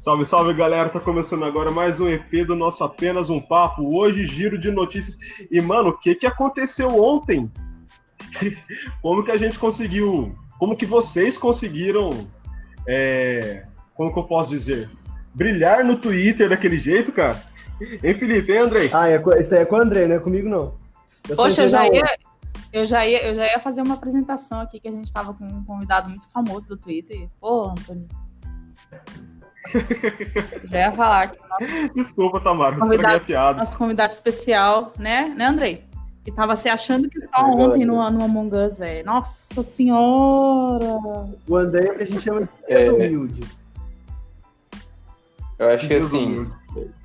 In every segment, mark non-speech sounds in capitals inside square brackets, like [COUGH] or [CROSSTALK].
Salve, salve galera, tá começando agora mais um EP do nosso Apenas um Papo. Hoje, giro de notícias. E, mano, o que que aconteceu ontem? [LAUGHS] Como que a gente conseguiu. Como que vocês conseguiram. É, como que eu posso dizer? Brilhar no Twitter daquele jeito, cara? Hein, Felipe? Hein, Andrei? Ah, é, isso aí é com o André, não é comigo, não. Eu Poxa, eu já, ia, eu, já ia, eu já ia fazer uma apresentação aqui que a gente tava com um convidado muito famoso do Twitter. Pô, Antônio. Já ia falar que nosso... Desculpa, Tamara, convidado, piada. Nosso convidado especial, né, né, Andrei? Que tava se achando que só é ontem no, no Among Us, velho. Nossa senhora! O André é que a gente chama de é... humilde. Eu acho que assim,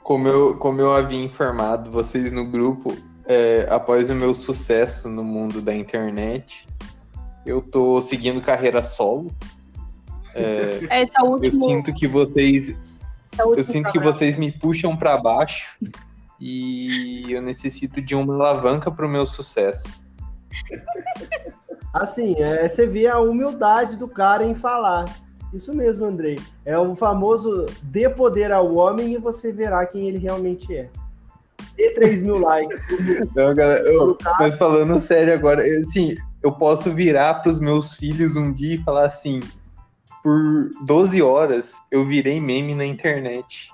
como eu, como eu havia informado vocês no grupo, é, após o meu sucesso no mundo da internet, eu tô seguindo carreira solo. É, Esse é o último... Eu sinto que vocês, é eu sinto que vocês me puxam para baixo e eu necessito de uma alavanca para o meu sucesso. Assim, é, você vê a humildade do cara em falar. Isso mesmo, Andrei. É o famoso dê poder ao homem e você verá quem ele realmente é. Dê 3 mil likes. Não, galera, eu, mas falando sério agora, assim, eu posso virar para os meus filhos um dia e falar assim: por 12 horas eu virei meme na internet.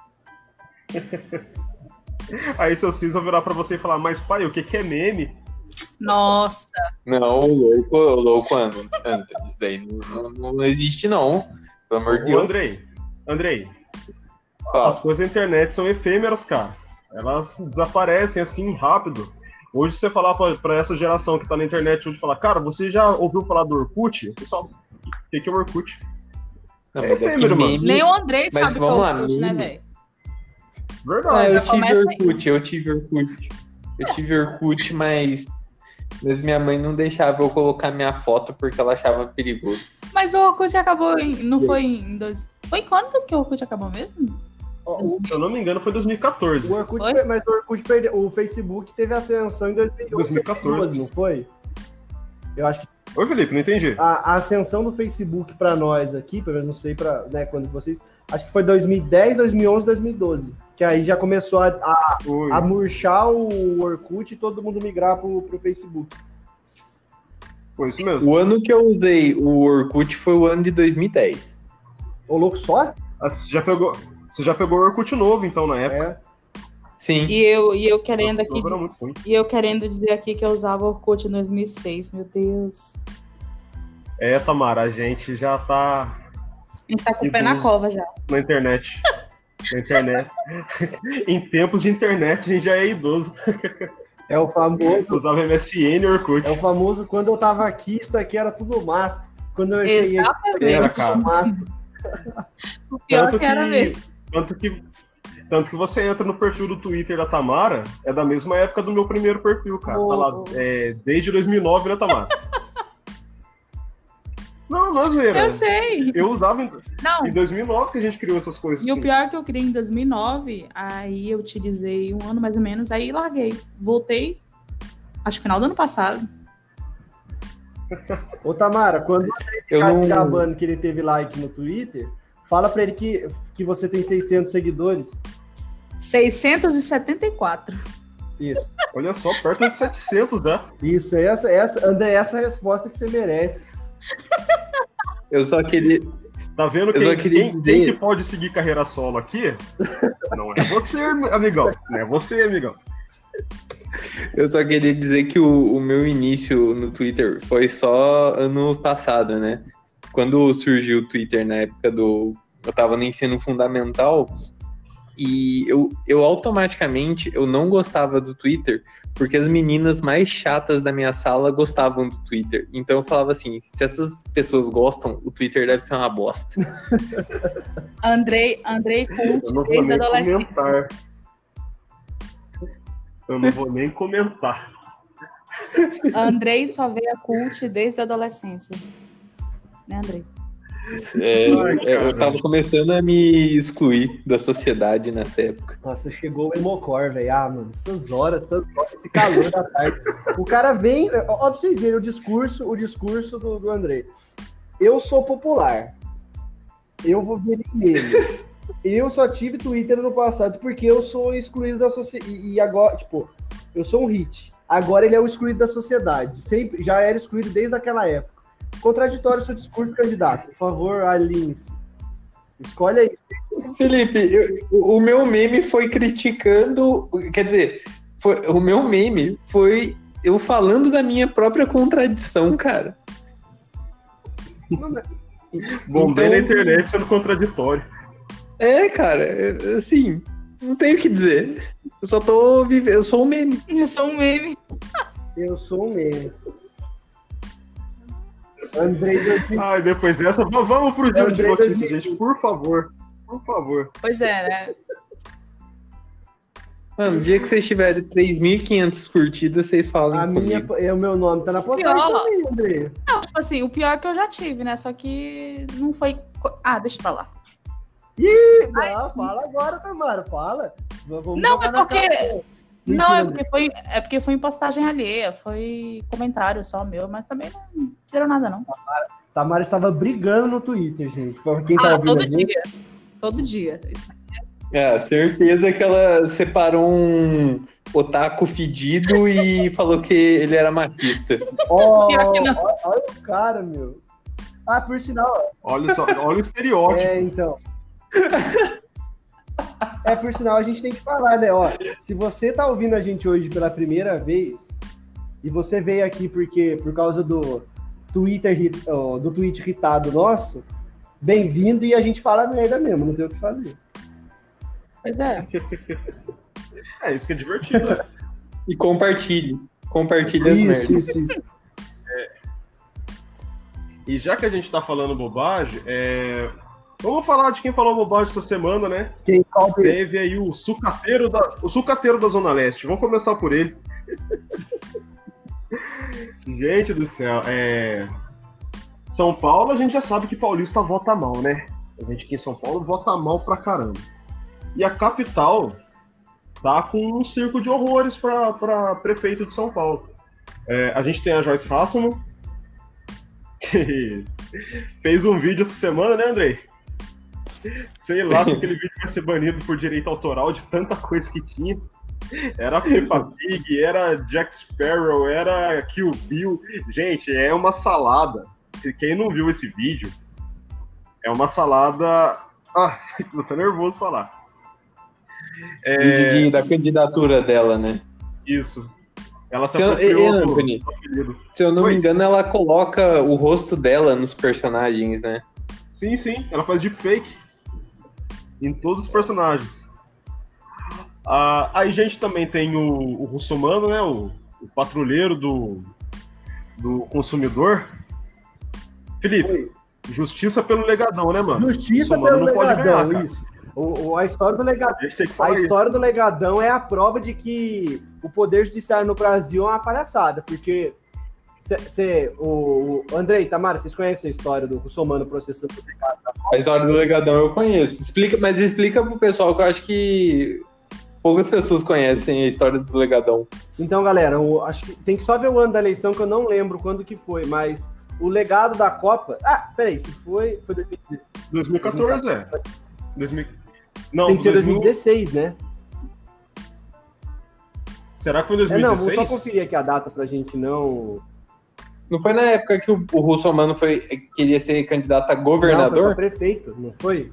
[LAUGHS] Aí seus filhos vão virar pra você e falar, mas pai, o que, que é meme? Nossa! Não, louco, louco, André. Isso daí não, não, não, existe, não. Pelo amor de Deus. Andrei, Andrei, ah. as coisas da internet são efêmeras, cara. Elas desaparecem assim rápido. Hoje você falar pra, pra essa geração que tá na internet hoje falar, cara, você já ouviu falar do Orkut? O pessoal, o que, que é o Orkut? Não, é efêmero, mano. Nem o Andrei mas sabe vamos lá, Orkut, né, velho? Verdade. Ah, eu tive Orkut, eu tive Orkut. Eu tive Orkut, mas, mas minha mãe não deixava eu colocar minha foto porque ela achava perigoso. Mas o Orkut acabou em. Não foi em. Dois... Foi quando que o Orkut acabou mesmo? se eu não me engano, foi 2014. O Orkut, foi? mas o Orkut perdeu. O Facebook teve ascensão em 2014, não foi? Eu acho que Oi, Felipe, não entendi. A, a ascensão do Facebook para nós aqui, pelo menos não sei para né, quando vocês, acho que foi 2010, 2011, 2012, que aí já começou a, a, a murchar o Orkut e todo mundo migrar pro, pro Facebook. Foi isso mesmo. O ano que eu usei o Orkut foi o ano de 2010. Ô, louco, só? Ah, você já pegou, você já pegou o Orkut novo, então, na época? É. Sim. E eu, e eu querendo aqui. E eu querendo dizer aqui que eu usava Orkut em 2006, meu Deus. É, Tamara, a gente já tá. A gente tá com o pé na cova já. Na internet. na internet. [LAUGHS] em tempos de internet, a gente já é idoso. É o famoso. [LAUGHS] Usava MSN e Orkut. É o famoso quando eu tava aqui, isso aqui era tudo mato. Quando eu cheguei aqui, era tudo mato. [LAUGHS] o pior tanto que, que era mesmo. Tanto que tanto que você entra no perfil do Twitter da Tamara, é da mesma época do meu primeiro perfil, cara. Oh. Tá lá, é, desde 2009, né, Tamara? [LAUGHS] não, não é zoeira. Eu sei. Eu usava em, não. em 2009 que a gente criou essas coisas. E assim. o pior é que eu criei em 2009, aí eu utilizei um ano mais ou menos, aí larguei. Voltei, acho que final do ano passado. [LAUGHS] Ô Tamara, quando você ficar não... gabando que ele teve like no Twitter, fala pra ele que, que você tem 600 seguidores. 674. Isso. Olha só, perto de 700, né? Isso, essa, essa, André, essa é a resposta que você merece. [LAUGHS] Eu só queria. Tá vendo quem, quem, dizer... quem, que pode seguir carreira solo aqui? Não é você, amigão. Não é você, amigão. Eu só queria dizer que o, o meu início no Twitter foi só ano passado, né? Quando surgiu o Twitter na época do. Eu tava no ensino fundamental, e eu, eu automaticamente eu não gostava do Twitter porque as meninas mais chatas da minha sala gostavam do Twitter. Então eu falava assim, se essas pessoas gostam, o Twitter deve ser uma bosta. [LAUGHS] Andrei, Andrei Cult, desde a adolescência. Comentar. Eu não vou nem comentar. Andrei só veio a cult desde a adolescência. Né, Andrei? É, é, eu tava começando a me excluir da sociedade nessa época. Nossa, chegou o Emocor, velho. Ah, mano, essas horas, essas horas, esse calor da tarde. O cara vem, ó, pra vocês verem o discurso, o discurso do, do André. Eu sou popular. Eu vou ver nele. Eu só tive Twitter no passado porque eu sou excluído da sociedade. E agora, tipo, eu sou um hit. Agora ele é o excluído da sociedade. Sempre, já era excluído desde aquela época. Contraditório seu discurso, candidato. Por favor, alinhe-se. Escolhe aí. Felipe, eu, o meu meme foi criticando. Quer dizer, foi, o meu meme foi eu falando da minha própria contradição, cara. Bom, então, na internet sendo contraditório. É, cara, assim, não tenho o que dizer. Eu só tô vivendo, eu sou um meme. Eu sou um meme. Eu sou um meme. Andrei Ai, depois dessa, vamos pro dia de notícias, gente, por favor. Por favor. Pois é, né? Mano, no dia que vocês tiverem 3.500 curtidas, vocês falam. A minha, é, o meu nome tá na postagem pior, também, André. Não, tipo assim, o pior é que eu já tive, né? Só que não foi. Ah, deixa pra lá. Ih, não, fala agora, Tamara, fala. Vamos não, é porque. Não, é porque, foi, é porque foi em postagem alheia, foi comentário só meu, mas também não gerou nada, não. Tamara, Tamara estava brigando no Twitter, gente. Quem tá ah, todo dia. Todo dia. É, certeza que ela separou um otaku fedido e [LAUGHS] falou que ele era machista. Oh, [LAUGHS] olha, olha o cara, meu. Ah, por sinal. Olha só, olha o [LAUGHS] estereótipo. É, então. É, por sinal, a gente tem que falar, né? Ó, se você tá ouvindo a gente hoje pela primeira vez e você veio aqui porque por causa do Twitter do tweet irritado nosso, bem-vindo e a gente fala merda mesmo, não tem o que fazer. Pois é. [LAUGHS] é, isso que é divertido. Né? e compartilhe. Compartilhe as merdas. Isso, isso. É. E já que a gente tá falando bobagem, é, Vamos falar de quem falou bobagem essa semana, né? Quem Teve aí o sucateiro da, o sucateiro da Zona Leste. Vamos começar por ele. [LAUGHS] gente do céu, é... São Paulo, a gente já sabe que paulista vota mal, né? A gente aqui em São Paulo vota mal pra caramba. E a capital tá com um circo de horrores para prefeito de São Paulo. É, a gente tem a Joyce Fassman, [LAUGHS] que fez um vídeo essa semana, né, Andrei? Sei lá se aquele vídeo vai ser banido por direito autoral de tanta coisa que tinha. Era Peppa Pig, era Jack Sparrow, era Kill Bill. Gente, é uma salada. Quem não viu esse vídeo, é uma salada. Ah, [LAUGHS] tô até nervoso falar. É... Vídeo de, da candidatura dela, né? Isso. Ela se, eu, Anthony, se eu não Oi? me engano, ela coloca o rosto dela nos personagens, né? Sim, sim. Ela faz deepfake em todos os personagens. Ah, aí a gente também tem o, o Russomano, né? O, o, patrulheiro do, do consumidor. Felipe, Oi. justiça pelo legadão, né, mano? Justiça pelo legadão, ganhar, isso. O, o, a história do legadão. A, a história isso. do legadão é a prova de que o poder judiciário no Brasil é uma palhaçada, porque Cê, o, o Andrei, Tamara, vocês conhecem a história do Russomano processando o legado? A história do legadão eu conheço. Explica, mas explica pro pessoal que eu acho que poucas pessoas conhecem a história do legadão. Então, galera, eu acho que tem que só ver o ano da eleição, que eu não lembro quando que foi, mas o legado da Copa. Ah, peraí, se foi. Foi 2016. 2014, 2014. é. 2000... Não, tem que ser 2016, né? Será que foi 2016? É, não, vou só conferir aqui a data pra gente não não foi na época que o, o Russomano foi, queria ser candidato a governador? Não, foi prefeito, não foi?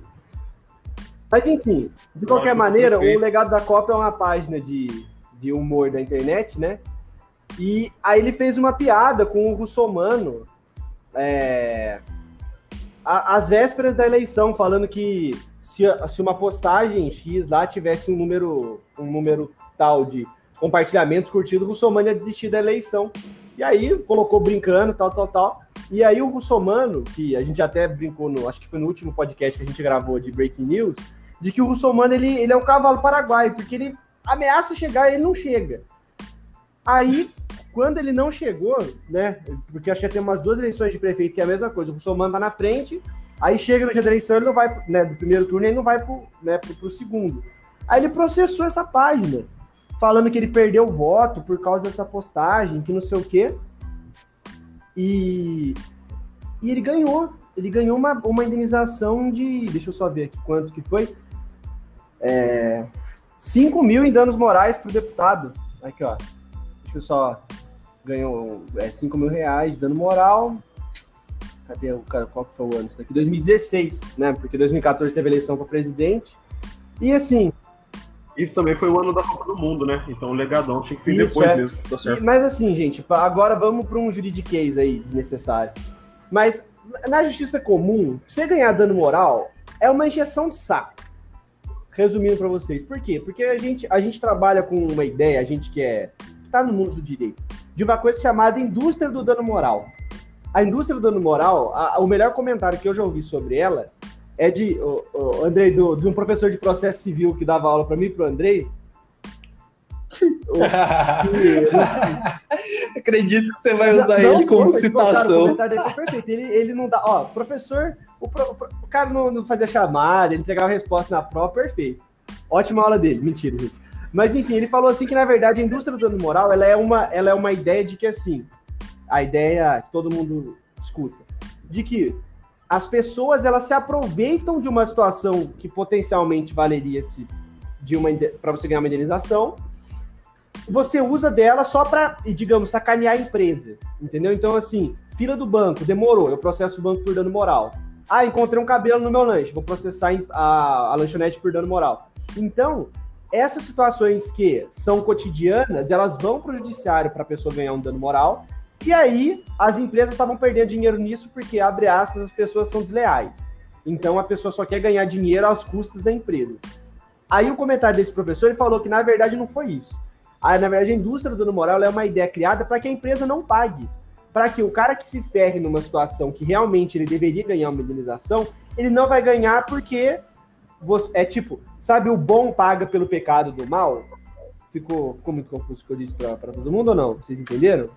Mas enfim, de qualquer maneira, o Legado da Copa é uma página de, de humor da internet, né? E aí ele fez uma piada com o Russomano é, às vésperas da eleição, falando que se, se uma postagem X lá tivesse um número, um número tal de compartilhamentos curtidos, o Russomano ia desistir da eleição. E aí colocou brincando, tal, tal, tal. E aí o Russomano, que a gente até brincou no, acho que foi no último podcast que a gente gravou de Breaking News, de que o Russomano ele, ele é um cavalo paraguaio, porque ele ameaça chegar e ele não chega. Aí, quando ele não chegou, né? Porque acho que tem umas duas eleições de prefeito que é a mesma coisa. O Russomano tá na frente, aí chega no dia da eleição, ele não vai, né? Do primeiro turno, ele não vai pro, né, pro, pro segundo. Aí ele processou essa página falando que ele perdeu o voto por causa dessa postagem, que não sei o quê. E, e ele ganhou. ele ganhou uma, uma indenização de. Deixa eu só ver aqui quanto que foi. É, 5 mil em danos morais para o deputado. Aqui, ó. Deixa eu só. Ganhou é, 5 mil reais de dano moral. Cadê o cara? Qual que foi o ano? Isso daqui? 2016, né? Porque 2014 teve eleição para presidente. E assim. E também foi o ano da Copa do Mundo, né? Então o legadão tinha que vir depois é. mesmo. Tá certo. Mas assim, gente, agora vamos para um juridiquês aí desnecessário. Mas na justiça comum, você ganhar dano moral é uma injeção de saco. Resumindo para vocês. Por quê? Porque a gente, a gente trabalha com uma ideia, a gente que é está no mundo do direito, de uma coisa chamada indústria do dano moral. A indústria do dano moral, a, o melhor comentário que eu já ouvi sobre ela é de, o, o Andrei, do, de um professor de processo civil que dava aula para mim, para [LAUGHS] o Andrei, Acredito que você vai usar não, ele como não, citação. Ele, ele não dá. Ó, professor, o, pro, o cara não, não, fazia chamada, ele entregava a resposta na prova, perfeito. Ótima aula dele. Mentira, gente. Mas enfim, ele falou assim que na verdade a indústria do dano moral ela é uma, ela é uma ideia de que assim, a ideia que todo mundo escuta, de que as pessoas elas se aproveitam de uma situação que potencialmente valeria se de uma para você ganhar uma indenização você usa dela só para, digamos, sacanear a empresa, entendeu? Então, assim, fila do banco, demorou, eu processo o banco por dano moral. Ah, encontrei um cabelo no meu lanche, vou processar a, a lanchonete por dano moral. Então, essas situações que são cotidianas, elas vão para o judiciário para a pessoa ganhar um dano moral, e aí as empresas estavam perdendo dinheiro nisso porque, abre aspas, as pessoas são desleais. Então a pessoa só quer ganhar dinheiro aos custos da empresa. Aí o comentário desse professor ele falou que na verdade não foi isso. A, na verdade, a indústria do dano moral é uma ideia criada para que a empresa não pague. Para que o cara que se ferre numa situação que realmente ele deveria ganhar uma indenização, ele não vai ganhar porque você, é tipo, sabe, o bom paga pelo pecado do mal? Ficou, ficou muito confuso o que eu disse para todo mundo ou não? Vocês entenderam?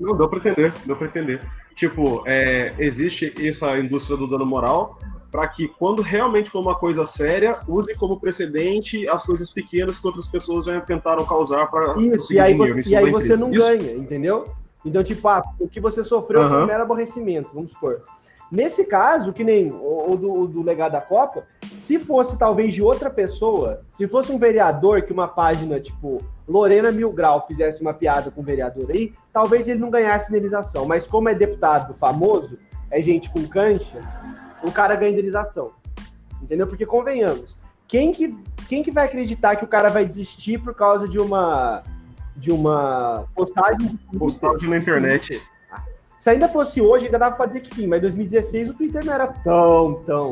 Não, deu para entender, deu para entender. Tipo, é, existe essa indústria do dano moral, para que, quando realmente for uma coisa séria, use como precedente as coisas pequenas que outras pessoas já tentaram causar para. Isso, e aí, você, e aí você não Isso. ganha, entendeu? Então, tipo, ah, o que você sofreu uhum. foi um mero aborrecimento, vamos supor. Nesse caso, que nem o, do, do legado da Copa, se fosse talvez de outra pessoa, se fosse um vereador que uma página tipo Lorena Milgrau fizesse uma piada com o vereador aí, talvez ele não ganhasse indenização. Mas como é deputado famoso, é gente com cancha, o cara ganha indenização. Entendeu? Porque convenhamos, quem que, quem que vai acreditar que o cara vai desistir por causa de uma de uma postagem postagem na internet? Se ainda fosse hoje, ainda dava pra dizer que sim, mas em 2016 o Twitter não era tão, tão.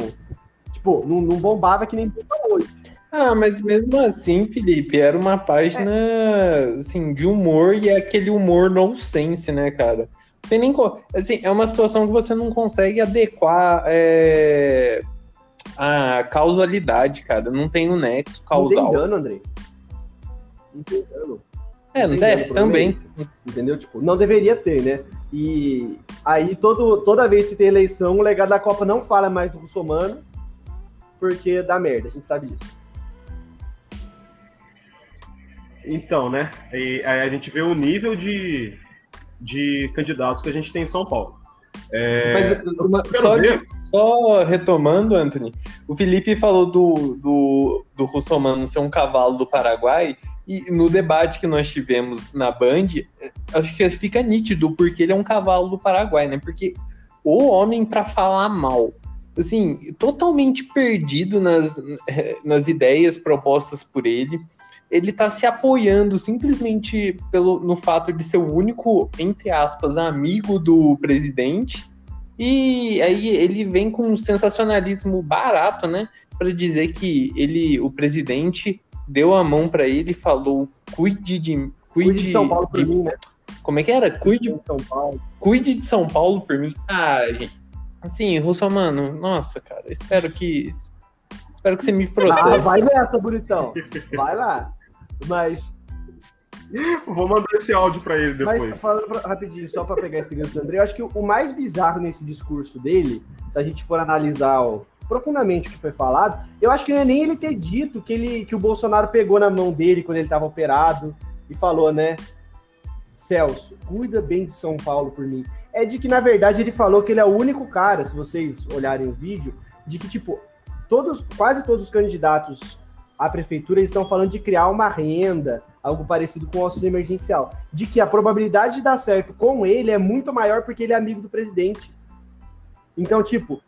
Tipo, não, não bombava que nem bomba hoje. Ah, mas mesmo assim, Felipe, era uma página é. assim, de humor e é aquele humor nonsense, né, cara? Tem nem. Assim, é uma situação que você não consegue adequar é, a causalidade, cara. Não tem um nexo causal. Não tem dano, Andrei. Não tem dano. É, não, tem, também. Entendeu? Tipo, não deveria ter, né? E aí, todo, toda vez que tem eleição, o legado da Copa não fala mais do russomano, porque dá merda, a gente sabe disso. Então, né? E aí a gente vê o nível de, de candidatos que a gente tem em São Paulo. É... Mas uma, só, de, só, retomando, Anthony, o Felipe falou do, do, do Russomano ser um cavalo do Paraguai, e no debate que nós tivemos na Band, acho que fica nítido porque ele é um cavalo do Paraguai, né? Porque o homem para falar mal, assim, totalmente perdido nas, nas ideias propostas por ele ele está se apoiando simplesmente pelo, no fato de ser o único, entre aspas, amigo do presidente. E aí ele vem com um sensacionalismo barato, né? Para dizer que ele, o presidente, deu a mão para ele e falou: cuide de. Cuide, cuide de São Paulo de, por mim, né? Como é que era? Cuide de São Paulo. Cuide de São Paulo por mim. Ah, gente. Assim, Russomano, nossa, cara, espero que. Espero que você me processe. Ah, vai nessa, bonitão. Vai lá. Mas. Vou mandar esse áudio para ele depois. Mas falando pra, rapidinho, só para pegar esse gancho do André, eu acho que o mais bizarro nesse discurso dele, se a gente for analisar ó, profundamente o que foi falado, eu acho que não é nem ele ter dito que, ele, que o Bolsonaro pegou na mão dele quando ele estava operado e falou, né? Celso, cuida bem de São Paulo por mim. É de que, na verdade, ele falou que ele é o único cara, se vocês olharem o vídeo, de que, tipo, todos, quase todos os candidatos à prefeitura estão falando de criar uma renda, algo parecido com o auxílio emergencial. De que a probabilidade de dar certo com ele é muito maior porque ele é amigo do presidente. Então, tipo,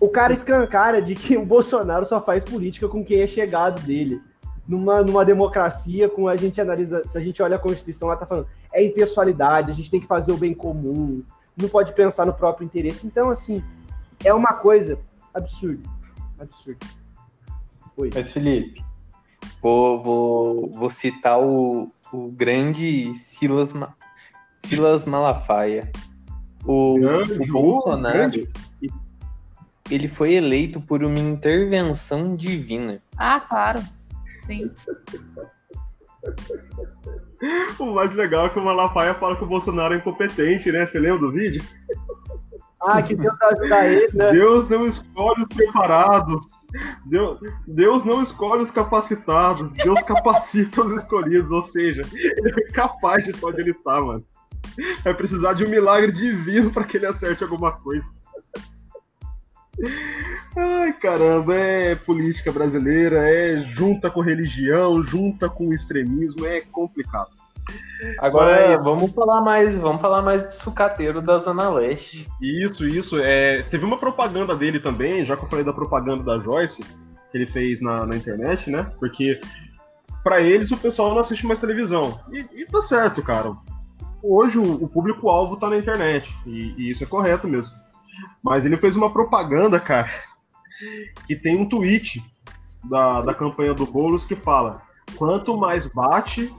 o cara escancara de que o Bolsonaro só faz política com quem é chegado dele. Numa, numa democracia, com a gente analisa, se a gente olha a Constituição, ela tá falando, é impessoalidade, a gente tem que fazer o bem comum, não pode pensar no próprio interesse. Então, assim, é uma coisa absurda. Absurda. Oi. Mas, Felipe, vou, vou, vou citar o, o grande Silas, Silas Malafaia. O, o Bolsonaro, ele foi eleito por uma intervenção divina. Ah, claro. Sim. O mais legal é que o Malafaia fala que o Bolsonaro é incompetente, né? Você lembra do vídeo? Ah, que Deus vai ajudar ele, né? Deus não escolhe os preparados. Deus, Deus não escolhe os capacitados. Deus capacita os escolhidos. Ou seja, ele é capaz de onde ele tá, mano. Vai precisar de um milagre divino para que ele acerte alguma coisa. Ai, caramba, é política brasileira, é junta com religião, junta com extremismo, é complicado. Agora Mas... vamos falar mais, vamos falar mais de sucateiro da Zona Leste. Isso, isso. É, teve uma propaganda dele também, já que eu falei da propaganda da Joyce, que ele fez na, na internet, né? Porque para eles o pessoal não assiste mais televisão. E, e tá certo, cara. Hoje o, o público-alvo tá na internet. E, e isso é correto mesmo. Mas ele fez uma propaganda, cara, que tem um tweet da, da campanha do Boulos que fala: quanto mais bate,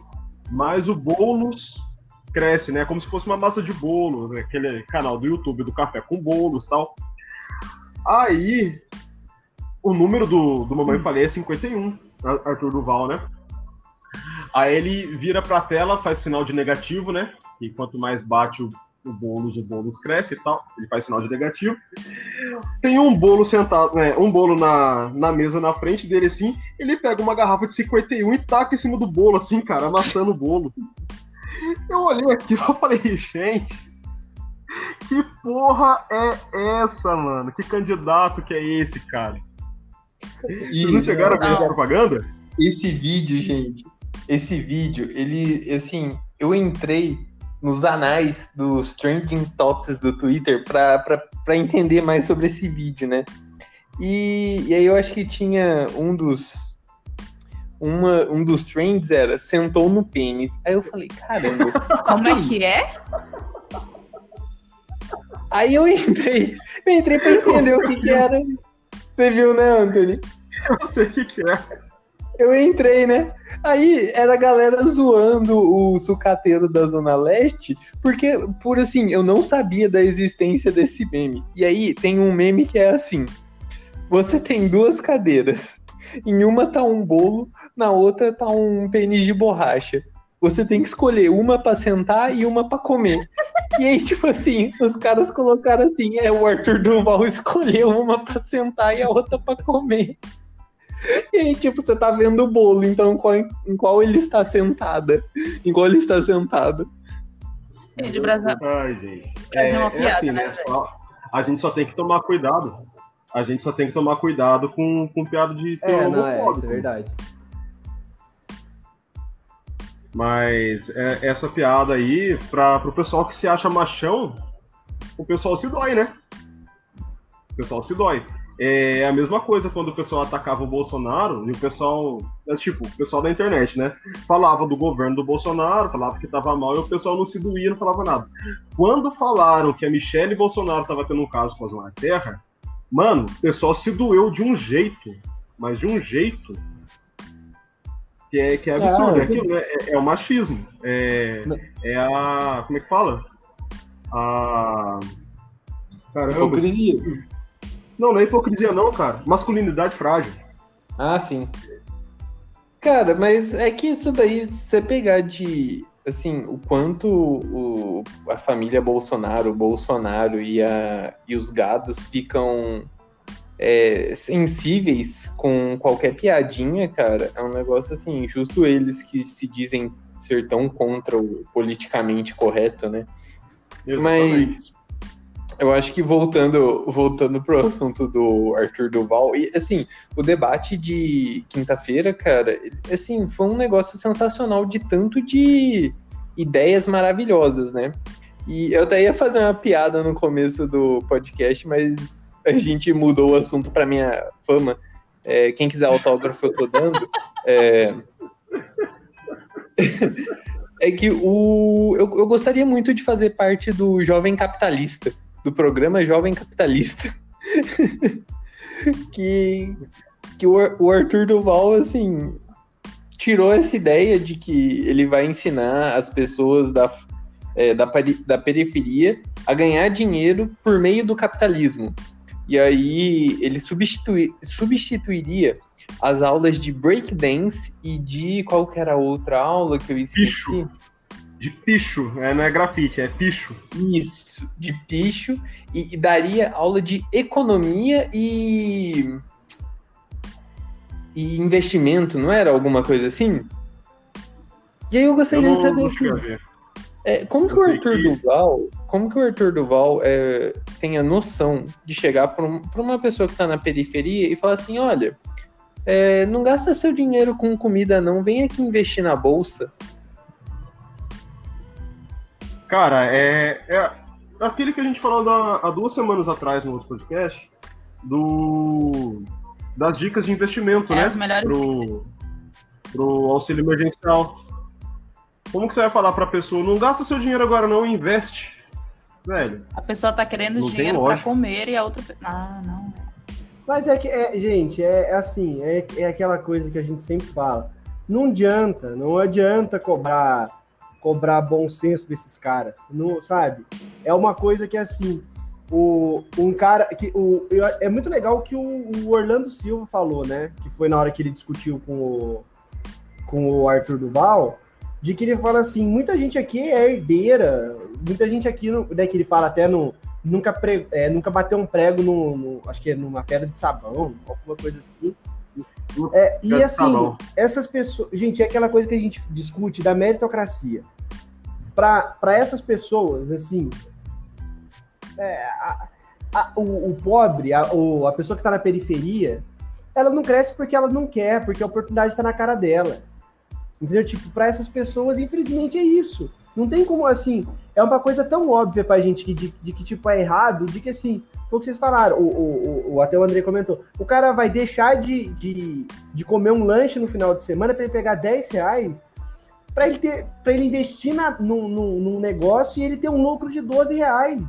mais o Boulos cresce, né? Como se fosse uma massa de bolo, né? aquele canal do YouTube do Café com Bolos tal. Aí, o número do, do Mamãe Falei é 51, Arthur Duval, né? Aí ele vira pra tela, faz sinal de negativo, né? E quanto mais bate o o Boulos, o Boulos cresce e tal, ele faz sinal de negativo. Tem um bolo sentado, né, um bolo na, na mesa na frente dele assim, ele pega uma garrafa de 51 e taca em cima do bolo assim, cara, amassando o bolo. Eu olhei aqui [LAUGHS] e falei, gente, que porra é essa, mano? Que candidato que é esse, cara? E, Vocês não chegaram a ver essa propaganda? Esse vídeo, gente, esse vídeo, ele, assim, eu entrei nos anais dos trending topics do Twitter para entender mais sobre esse vídeo, né? E, e, aí eu acho que tinha um dos uma, um dos trends era sentou no pênis. Aí eu falei, caramba. [LAUGHS] Como é que é? Aí eu entrei, eu entrei pra entender o que, que era. Você viu, né, Anthony? Eu sei o que, que é. Eu entrei, né? Aí era a galera zoando o sucateiro da Zona Leste, porque, por assim, eu não sabia da existência desse meme. E aí tem um meme que é assim: você tem duas cadeiras. Em uma tá um bolo, na outra tá um pênis de borracha. Você tem que escolher uma para sentar e uma para comer. [LAUGHS] E aí, tipo assim, os caras colocaram assim: é, o Arthur Duval escolheu uma para sentar e a outra para comer. E aí, tipo, você tá vendo o bolo, então qual, em qual ele está sentada? Em qual ele está sentado? É de Brasil. Ai, gente. É, uma é piada, assim, né? né só, a gente só tem que tomar cuidado. A gente só tem que tomar cuidado com, com piada de É, não, é, isso é verdade. Mas é, essa piada aí, pra, pro pessoal que se acha machão, o pessoal se dói, né? O pessoal se dói. É a mesma coisa quando o pessoal atacava o Bolsonaro e o pessoal, é, tipo, o pessoal da internet, né? Falava do governo do Bolsonaro, falava que tava mal e o pessoal não se doía, não falava nada. Quando falaram que a Michelle Bolsonaro tava tendo um caso com a Zona Terra, mano, o pessoal se doeu de um jeito, mas de um jeito que é, que é absurdo. É, aquilo, né? é, é o machismo. É, é a. Como é que fala? A. Caramba. Hipocrisia. Não, não é hipocrisia, não, cara. Masculinidade frágil. Ah, sim. Cara, mas é que isso daí, você pegar de. Assim, o quanto o, a família Bolsonaro, o Bolsonaro e, a, e os gados ficam é, sensíveis com qualquer piadinha, cara, é um negócio assim, justo eles que se dizem ser tão contra o politicamente correto, né? Exatamente. Mas eu acho que voltando voltando pro assunto do Arthur Duval, e assim, o debate de quinta-feira, cara, assim, foi um negócio sensacional de tanto de ideias maravilhosas, né? E eu até ia fazer uma piada no começo do podcast, mas a gente mudou o assunto para minha fama. É, quem quiser autógrafo, eu tô dando. É, [LAUGHS] é que o, eu, eu gostaria muito de fazer parte do Jovem Capitalista, do programa Jovem Capitalista. [LAUGHS] que que o, Arthur Duval, assim, tirou essa ideia de que ele vai ensinar as pessoas da, é, da, da periferia a ganhar dinheiro por meio do capitalismo. E aí ele substitui, substituiria as aulas de breakdance e de qual que era a outra aula que eu esqueci? Picho. De picho, é, não é grafite, é picho. Isso, de picho, e, e daria aula de economia e e investimento, não era alguma coisa assim? E aí eu gostaria eu de saber assim, é, como que o Arthur que... Duval, como que o Arthur Duval é, tem a noção de chegar para um, uma pessoa que está na periferia e falar assim, olha, é, não gasta seu dinheiro com comida não, vem aqui investir na bolsa. Cara, é, é aquele que a gente falou da, há duas semanas atrás no outro podcast, do das dicas de investimento, é, né? As melhores pro, pro auxílio emergencial. Como que você vai falar pra pessoa, não gasta seu dinheiro agora, não, investe? Velho. A pessoa tá querendo dinheiro para comer e a outra. Ah, não. Mas é que, é, gente, é, é assim, é, é aquela coisa que a gente sempre fala. Não adianta, não adianta cobrar cobrar bom senso desses caras, não sabe? É uma coisa que assim, o, um cara que o, é muito legal o que o, o, Orlando Silva falou, né? Que foi na hora que ele discutiu com o, com o Arthur Duval, de que ele fala assim, muita gente aqui é herdeira, muita gente aqui, né, que ele fala até no nunca, pre, é, nunca bateu um prego no, no, acho que é numa pedra de sabão, alguma coisa assim. É, e assim, essas pessoas, gente, é aquela coisa que a gente discute da meritocracia. Para essas pessoas, assim, é, a, a, o, o, pobre, a, o, a pessoa que está na periferia, ela não cresce porque ela não quer, porque a oportunidade está na cara dela. Entendeu? Tipo, para essas pessoas, infelizmente, é isso. Não tem como, assim, é uma coisa tão óbvia pra gente que, de, de que, tipo, é errado, de que, assim, foi o que vocês falaram, o, o, o, até o André comentou, o cara vai deixar de, de, de comer um lanche no final de semana para ele pegar 10 reais para ele, ter, pra ele investir na, num, num, num negócio e ele ter um lucro de 12 reais.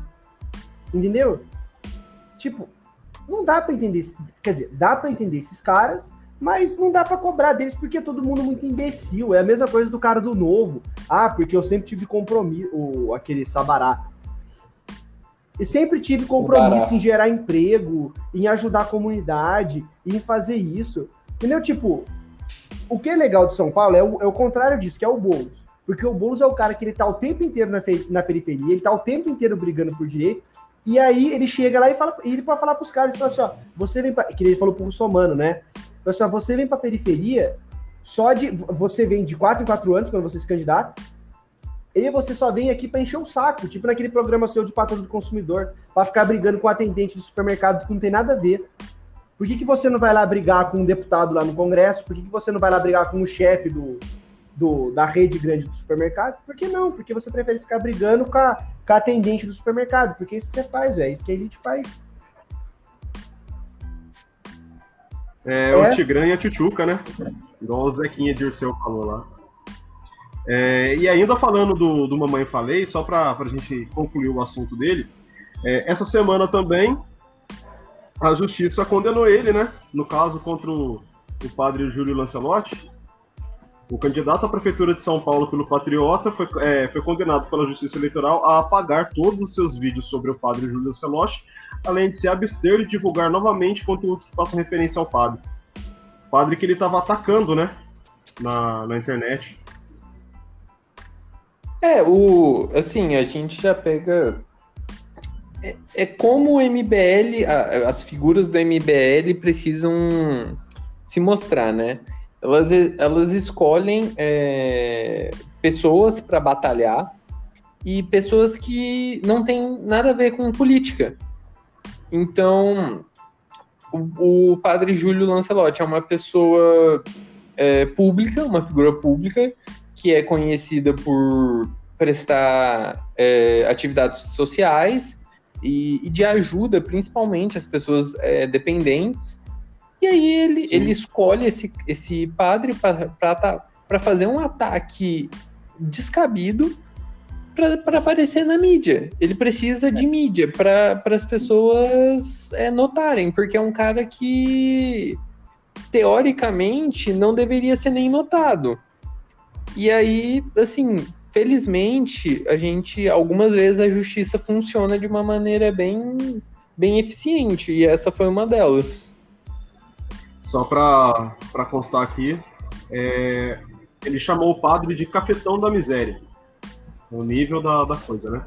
Entendeu? Tipo, não dá para entender, quer dizer, dá para entender esses caras, mas não dá para cobrar deles porque é todo mundo muito imbecil. É a mesma coisa do cara do novo. Ah, porque eu sempre tive compromisso, o, aquele Sabará. E sempre tive compromisso em gerar emprego, em ajudar a comunidade, em fazer isso. Entendeu? Tipo, o que é legal de São Paulo é o, é o contrário disso, que é o Boulos. Porque o Boulos é o cara que ele tá o tempo inteiro na, na periferia, ele tá o tempo inteiro brigando por direito, e aí ele chega lá e fala, e ele pode falar pros caras, ele fala assim, ó, você vem pra, que ele falou pro russomano, né? Assim, ó, você vem pra periferia, só de, você vem de 4 em 4 anos, quando você se candidata, e você só vem aqui para encher o saco, tipo naquele programa seu de patrão do consumidor, para ficar brigando com o atendente do supermercado que não tem nada a ver. Por que, que você não vai lá brigar com um deputado lá no Congresso? Por que, que você não vai lá brigar com o chefe do, do, da rede grande do supermercado? Por que não? Porque você prefere ficar brigando com a, com a atendente do supermercado, porque é isso que você faz, é isso que a gente faz. É, é. o Tigrã e a Tchutchuca, né? Igual o Zequinha Dirceu falou lá. É, e ainda falando do, do Mamãe Falei, só para a gente concluir o assunto dele, é, essa semana também a justiça condenou ele, né? No caso contra o, o padre Júlio Lancelotti, o candidato à prefeitura de São Paulo pelo Patriota foi, é, foi condenado pela Justiça Eleitoral a apagar todos os seus vídeos sobre o padre Júlio Celoche, além de se abster de divulgar novamente conteúdos que façam referência ao padre. Padre que ele estava atacando, né? Na, na internet. É, o. Assim, a gente já pega. É, é como o MBL, as figuras do MBL precisam se mostrar, né? Elas, elas escolhem é, pessoas para batalhar e pessoas que não têm nada a ver com política. Então, o, o padre Júlio Lancelotti é uma pessoa é, pública, uma figura pública, que é conhecida por prestar é, atividades sociais e, e, de ajuda, principalmente, às pessoas é, dependentes. E aí ele, ele escolhe esse, esse padre para fazer um ataque descabido para aparecer na mídia. Ele precisa de mídia para as pessoas é, notarem, porque é um cara que teoricamente não deveria ser nem notado. E aí, assim, felizmente, a gente algumas vezes a justiça funciona de uma maneira bem bem eficiente e essa foi uma delas. Só para constar aqui, é, ele chamou o padre de cafetão da miséria. O nível da, da coisa, né?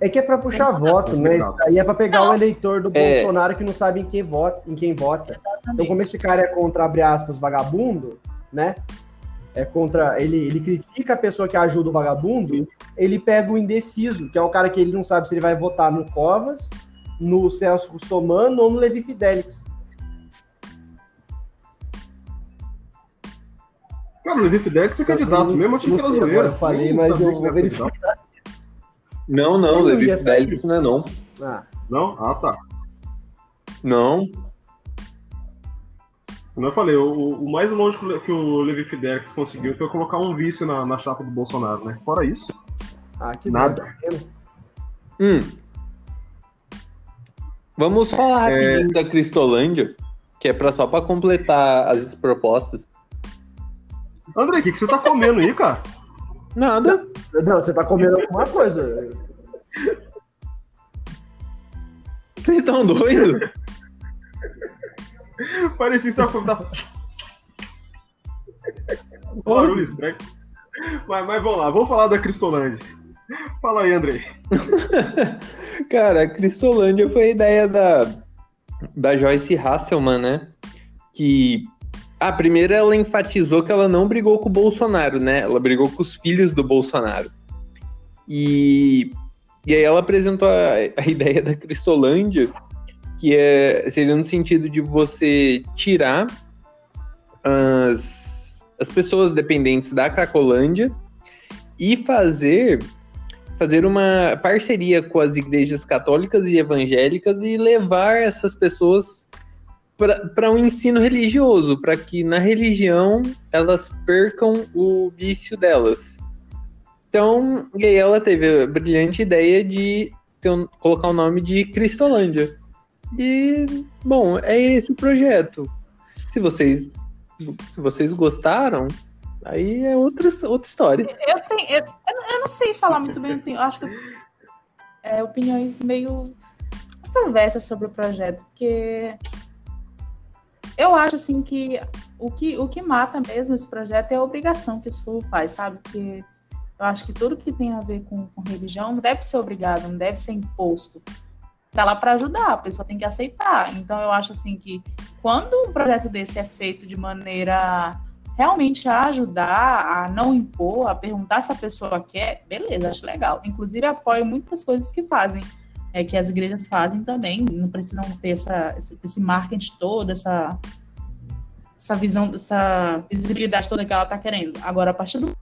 É que é para puxar é voto, né? Aí é para pegar não. o eleitor do é. Bolsonaro que não sabe em quem vota. Em quem vota. Exatamente. Então, como esse cara é contra, abre aspas, vagabundo, né? É contra. Ele, ele critica a pessoa que ajuda o vagabundo, ele pega o indeciso, que é o cara que ele não sabe se ele vai votar no Covas, no Celso Somano ou no Levi Fidelix. Cara, o Levi Fidelix é candidato, mesmo achei que era zoeira. Eu falei, mas eu vou verificar. Não, não, o Levi Fidelix não é não. Ah. Não? Ah, tá. Não. Como eu falei, o, o mais longe que o Levi Fidelix conseguiu foi colocar um vice na, na chapa do Bolsonaro, né? Fora isso, ah, nada. Hum. Vamos falar é... da Cristolândia, que é pra, só para completar as propostas. André, o que, que você tá comendo aí, cara? Nada. Não, você tá comendo alguma coisa. Vocês estão doidos? Parecia que você tava comendo. Barulho estranho. Mas, mas vamos lá, vamos falar da Cristolândia. Fala aí, Andrei. [LAUGHS] Cara, a Cristolândia foi a ideia da, da Joyce Hasselman, né? Que a primeira ela enfatizou que ela não brigou com o Bolsonaro, né? Ela brigou com os filhos do Bolsonaro. E, e aí ela apresentou a, a [LAUGHS] ideia da Cristolândia, que é, seria no sentido de você tirar as, as pessoas dependentes da Cracolândia e fazer fazer uma parceria com as igrejas católicas e evangélicas e levar essas pessoas para um ensino religioso, para que na religião elas percam o vício delas. Então, e aí ela teve a brilhante ideia de um, colocar o nome de Cristolândia. E, bom, é esse o projeto. Se vocês, se vocês gostaram, aí é outra, outra história. Eu, tenho, eu, eu não sei falar muito bem, eu, tenho, eu acho que é, opiniões meio controversas sobre o projeto, porque eu acho assim que o que, o que mata mesmo esse projeto é a obrigação que esse povo faz, sabe? Porque eu acho que tudo que tem a ver com, com religião deve ser obrigado, não deve ser imposto. Tá lá para ajudar, a pessoa tem que aceitar. Então eu acho assim que quando um projeto desse é feito de maneira realmente a ajudar, a não impor, a perguntar se a pessoa quer, beleza, acho legal. Inclusive apoio muitas coisas que fazem é, que as igrejas fazem também, não precisam ter essa, esse, esse marketing todo, essa, essa visão, essa visibilidade toda que ela está querendo. Agora, a partir do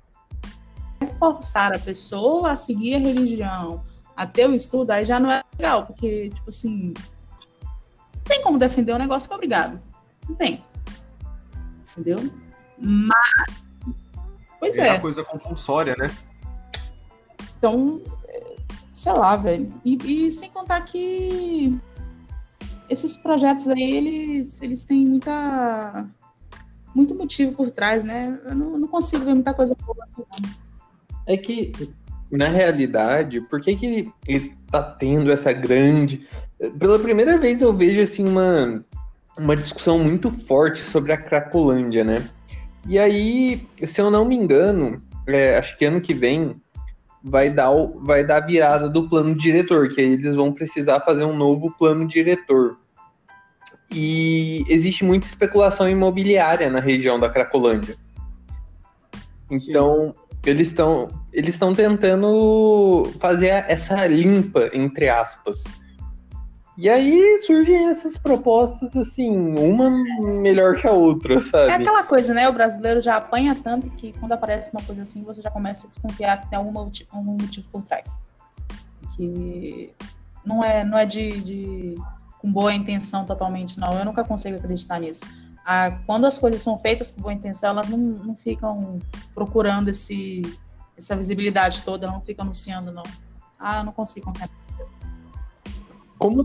forçar a pessoa a seguir a religião, a ter o estudo, aí já não é legal, porque, tipo assim, não tem como defender um negócio que é obrigado. Não tem. Entendeu? Mas. Pois é. É uma coisa compulsória, né? Então, sei lá, velho. E, e, sem contar que esses projetos aí, eles, eles têm muita muito motivo por trás, né? Eu não, não consigo ver muita coisa boa assim. É que, na realidade, por que, que ele tá tendo essa grande. Pela primeira vez eu vejo assim uma, uma discussão muito forte sobre a Cracolândia, né? E aí, se eu não me engano, é, acho que ano que vem vai dar, vai dar a virada do plano diretor, que aí eles vão precisar fazer um novo plano diretor. E existe muita especulação imobiliária na região da Cracolândia. Então, eles estão eles estão tentando fazer essa limpa entre aspas. E aí surgem essas propostas assim, uma melhor que a outra, sabe? É aquela coisa, né? O brasileiro já apanha tanto que quando aparece uma coisa assim, você já começa a desconfiar que tem algum motivo, algum motivo por trás. Que não é, não é de, de com boa intenção totalmente, não. Eu nunca consigo acreditar nisso a, quando as coisas são feitas com boa intenção, elas não, não ficam procurando esse, essa visibilidade toda, elas não ficam anunciando, não. Ah, eu não consigo confiar nessa Como,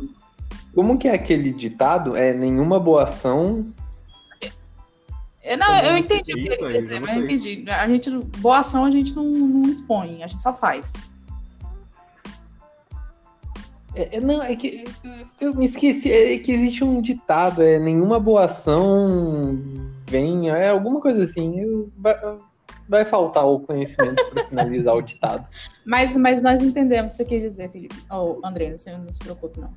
como que é aquele ditado? É nenhuma boa ação. É, não, eu entendi o que ele quer dizer, mas eu entendi. A gente, boa ação a gente não, não expõe, a gente só faz. É, é, não, é que eu me esqueci, é que existe um ditado, é nenhuma boa ação vem, é alguma coisa assim. Eu, vai, vai faltar o conhecimento para finalizar o ditado. [LAUGHS] Mas, mas nós entendemos o que você quer dizer, Felipe. Ou oh, André, você não se preocupe, não.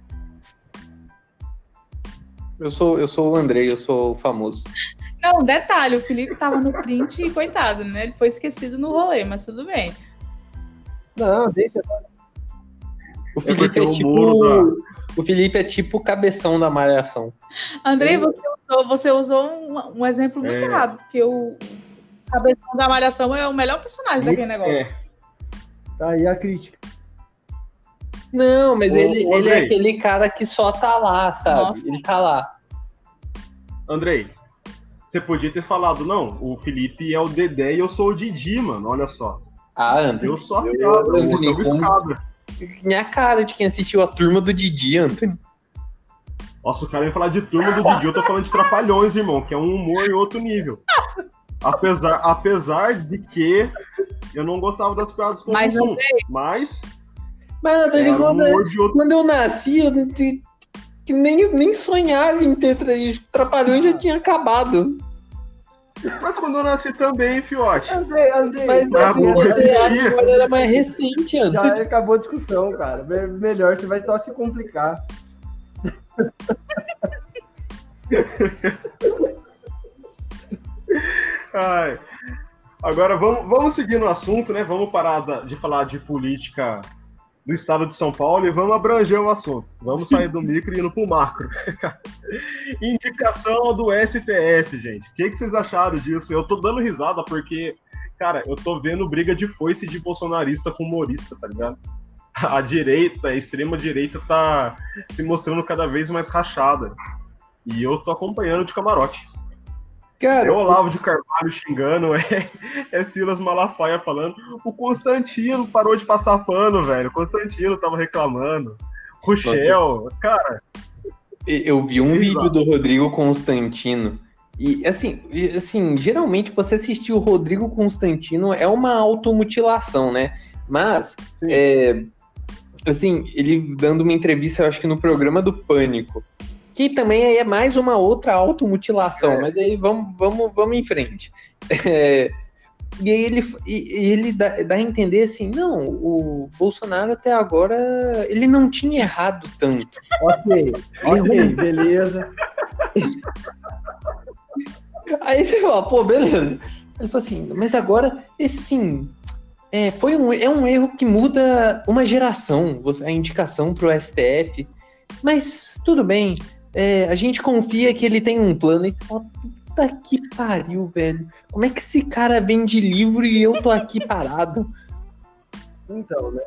Eu sou, eu sou o André, eu sou famoso. Não, detalhe, o Felipe tava no print e coitado, né? Ele foi esquecido no rolê, mas tudo bem. Não, deixa. O Felipe é, é tipo. O Felipe é tipo o cabeção da malhação. Andrei, você usou, você usou um, um exemplo muito é. errado, porque o cabeção da malhação é o melhor personagem daquele negócio. É. Tá aí a crítica. Não, mas ô, ele, ô, ele é aquele cara que só tá lá, sabe? Nossa. Ele tá lá. Andrei, você podia ter falado, não, o Felipe é o Dedé e eu sou o Didi, mano, olha só. Ah, André. Eu sou a piada, eu, eu, eu, eu, eu, minha cara de quem assistiu a turma do Didi, Anthony. Nossa, o cara ia falar de turma do Didi, eu tô falando de Trapalhões, irmão, que é um humor em outro nível. Apesar, apesar de que eu não gostava das piadas com mas, o mas. Mas, Anthony, quando, um outro... quando eu nasci, eu nem, nem sonhava em ter Trapalhões, já tinha acabado. Mas quando eu nasci também, fiote. Andrei, Andrei. Mas ah, você agora era mais recente, Andrei. Já acabou a discussão, cara. Melhor, você vai só se complicar. [LAUGHS] Ai. Agora vamos, vamos seguir no assunto, né? Vamos parar de falar de política do estado de São Paulo e vamos abranger o assunto. Vamos sair do micro e indo pro macro. [LAUGHS] Indicação do STF, gente. O que, que vocês acharam disso? Eu tô dando risada porque, cara, eu tô vendo briga de foice de bolsonarista com humorista, tá ligado? [LAUGHS] A direita, a extrema direita tá se mostrando cada vez mais rachada. E eu tô acompanhando de camarote. Cara, é o Olavo de Carvalho xingando, [LAUGHS] é, é Silas Malafaia falando. O Constantino parou de passar pano, velho. O Constantino tava reclamando. Rochel, cara. Eu vi um vídeo do Rodrigo Constantino. E assim, assim, geralmente você assistir o Rodrigo Constantino é uma automutilação, né? Mas, é, assim, ele dando uma entrevista, eu acho que no programa do Pânico, que também aí é mais uma outra automutilação, é. mas aí vamos, vamos, vamos em frente. [LAUGHS] É, e aí ele, e, ele dá, dá, a entender assim, não, o Bolsonaro até agora ele não tinha errado tanto. [LAUGHS] Ok, ok, beleza. Aí você fala, pô, beleza. Ele falou assim, mas agora, esse sim, é, foi um, é um erro que muda uma geração, a indicação para o STF. Mas tudo bem, é, a gente confia que ele tem um plano e fala, puta que pariu, velho. Como é que esse cara vende livro e eu tô aqui parado? Então, né?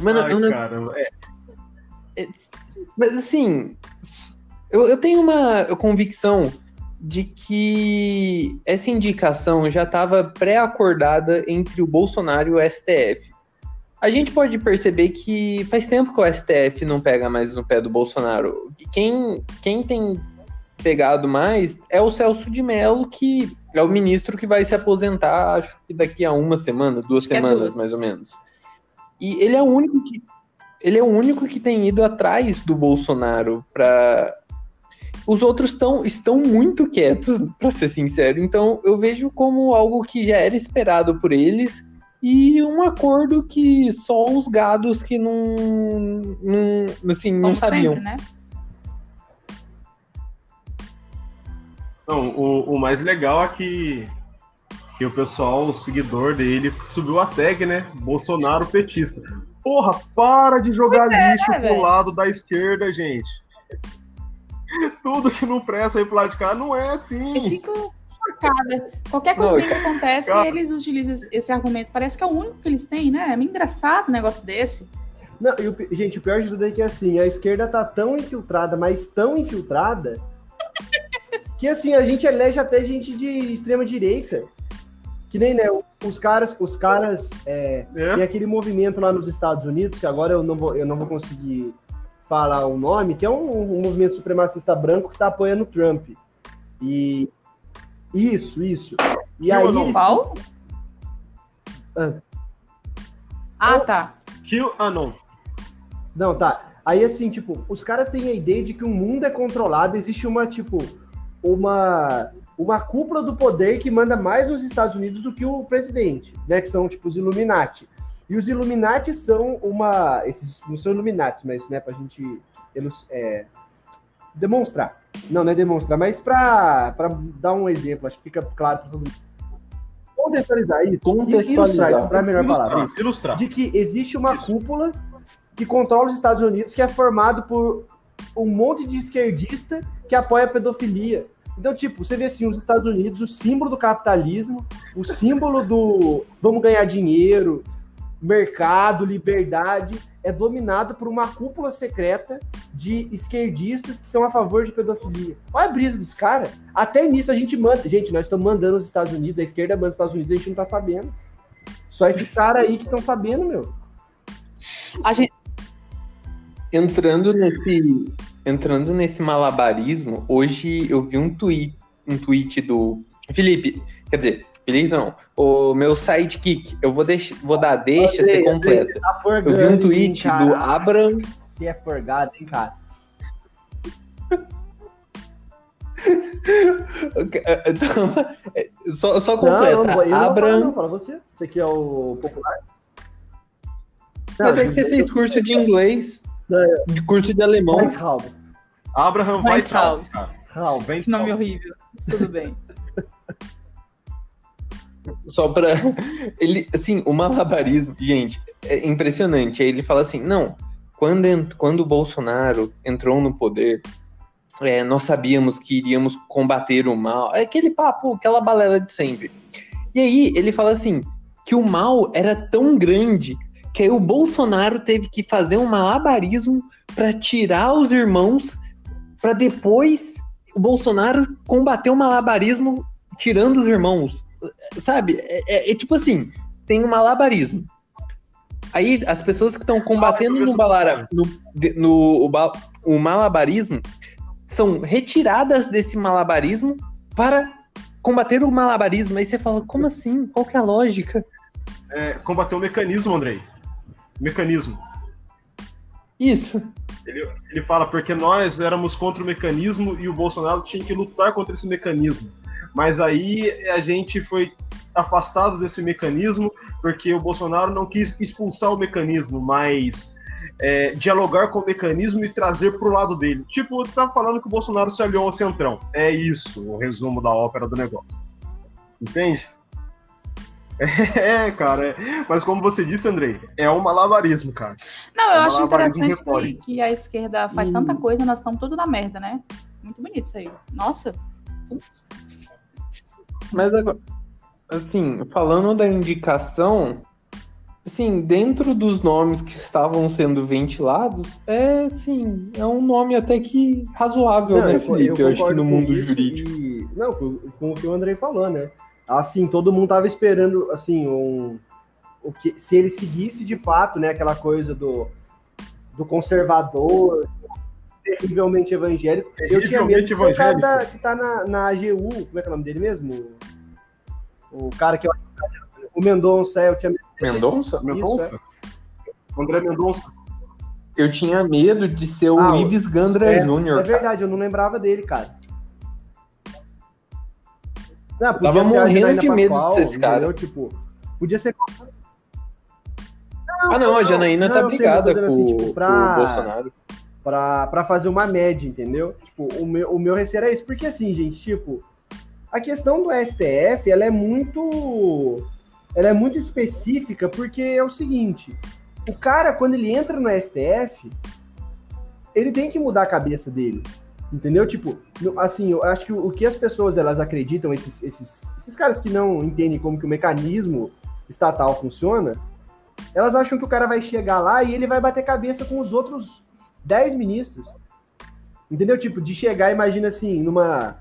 Mano, Ai, eu não... é. é. Mas assim, eu, eu tenho uma convicção de que essa indicação já estava pré-acordada entre o Bolsonaro e o STF a gente pode perceber que faz tempo que o STF não pega mais no pé do Bolsonaro. Quem, quem tem pegado mais é o Celso de Mello, que é o ministro que vai se aposentar, acho que daqui a uma semana, duas acho é semanas, mais ou menos. E ele é o único que ele é o único que tem ido atrás do Bolsonaro para os outros tão, estão muito quietos, [LAUGHS] para ser sincero. Então eu vejo como algo que já era esperado por eles e um acordo que só os gados que não, não assim, não Como sabiam. Sempre, né? Não, o, o mais legal é que que o pessoal, o seguidor dele, subiu a tag, né? Bolsonaro petista. Porra, para de jogar é, lixo né, pro lado da esquerda, gente. [LAUGHS] Tudo que não presta aí pro lado de cá não é assim. Eu fico chocada. Qualquer coisa que acontece, cara... eles utilizam esse argumento. Parece que é o único que eles têm, né? É meio engraçado um negócio desse. Não, e o, gente, o pior de tudo é que assim, a esquerda tá tão infiltrada, mas tão infiltrada, que assim, a gente elege até gente de extrema direita. Que nem, né, os caras, os caras, é, é. tem aquele movimento lá nos Estados Unidos, que agora eu não vou, eu não vou conseguir falar o nome, que é um, um movimento supremacista branco que tá apoiando o Trump. E isso, isso. E aí eles... Qual? Ah. ah, tá. Kill Anon. Não, tá. Aí, assim, tipo, os caras têm a ideia de que o mundo é controlado, existe uma, tipo, uma, uma cúpula do poder que manda mais nos Estados Unidos do que o presidente, né? Que são, tipo, os Illuminati. E os Illuminati são uma. Esses não são Illuminati, mas, né, pra gente eles, é, demonstrar. Não, não é demonstrar, mas pra dar um exemplo, acho que fica claro pra todo mundo. Contextualizar isso. Contextualizar. Ilustrar, pra melhor ilustrar, palavra. Ilustrar. De que existe uma isso. cúpula que controla os Estados Unidos, que é formado por um monte de esquerdista que apoia a pedofilia. Então, tipo, você vê assim, os Estados Unidos, o símbolo do capitalismo, o símbolo do vamos ganhar dinheiro, mercado, liberdade, é dominado por uma cúpula secreta de esquerdistas que são a favor de pedofilia. Olha a brisa dos caras. Até nisso a gente manda. Gente, nós estamos mandando os Estados Unidos, a esquerda manda os Estados Unidos, a gente não tá sabendo. Só esse cara aí que estão sabendo, meu. A gente, entrando nesse entrando nesse malabarismo, hoje eu vi um tweet, um tweet do Felipe, quer dizer, Felipe não, o meu sidekick, eu vou, deixar, vou dar deixa, você completa. Tá eu vi um tweet hein, do Abraham. Se é forgado, hein, cara? [LAUGHS] então, só, só completa. Não, não, eu Abraham. Não, fala você. Você que é o popular. Mas aí você fez curso de inglês. De curso de alemão. Abraham Weintraub. Weintraub. Que nome horrível. Tudo bem. [LAUGHS] Só pra. [LAUGHS] Ele, assim, o malabarismo, gente, é impressionante. Aí ele fala assim: não, quando, quando o Bolsonaro entrou no poder, é, nós sabíamos que iríamos combater o mal. É aquele papo, aquela balela de sempre. E aí ele fala assim: que o mal era tão grande que aí o Bolsonaro teve que fazer um malabarismo para tirar os irmãos, para depois o Bolsonaro combater o malabarismo tirando os irmãos. Sabe? É, é, é tipo assim, tem um malabarismo. Aí as pessoas que estão combatendo no, balara, no, no o, o malabarismo são retiradas desse malabarismo para combater o malabarismo. Aí você fala, como assim? Qual que é a lógica? É, combater o mecanismo, Andrei mecanismo. Isso. Ele, ele fala porque nós éramos contra o mecanismo e o Bolsonaro tinha que lutar contra esse mecanismo. Mas aí a gente foi afastado desse mecanismo porque o Bolsonaro não quis expulsar o mecanismo, mas é, dialogar com o mecanismo e trazer para o lado dele. Tipo, tá falando que o Bolsonaro se aliou ao Centrão. É isso o resumo da ópera do negócio. Entende? [LAUGHS] É, cara. É. Mas como você disse, Andrei, é um malabarismo, cara. Não, eu é um acho interessante que, que, a esquerda faz hum. tanta coisa, nós estamos tudo na merda, né? Muito bonito isso aí. Nossa. Mas agora, assim, falando da indicação, assim, dentro dos nomes que estavam sendo ventilados, é, assim, é um nome até que razoável, Não, né, Felipe? Eu, eu acho que no mundo jurídico. E... Não, com o que o Andrei falou, né? assim, todo mundo tava esperando, assim, um, o que, se ele seguisse de fato, né, aquela coisa do, do conservador, terrivelmente evangélico. Eu tinha medo de ser o cara da, que tá na, na AGU, como é que é o nome dele mesmo? O, o cara que eu o Mendonça, é, eu tinha medo. Mendonça? Mendonça? É. André Mendonça. Eu tinha medo de ser o ah, Ives Gandra é, Jr. É verdade, eu não lembrava dele, cara. Não, Tava morrendo de medo Pascoal, de ser esse cara. Entendeu? Tipo, podia ser. Não, ah, não, a Janaína não, tá brigada com, assim, tipo, pra, com, o Bolsonaro. Pra fazer uma média, entendeu? Tipo, o meu, o meu receio era isso. Porque assim, gente, tipo, A questão do STF, ela é muito ela é muito específica porque é o seguinte, o cara quando ele entra no STF, ele tem que mudar a cabeça dele. Entendeu? Tipo, assim, eu acho que o, que as pessoas elas acreditam, esses, esses, esses caras que não entendem como que o mecanismo estatal funciona, elas acham que o cara vai chegar lá e ele vai bater cabeça com os outros 10 ministros. Entendeu? Tipo, de chegar, imagina assim, numa,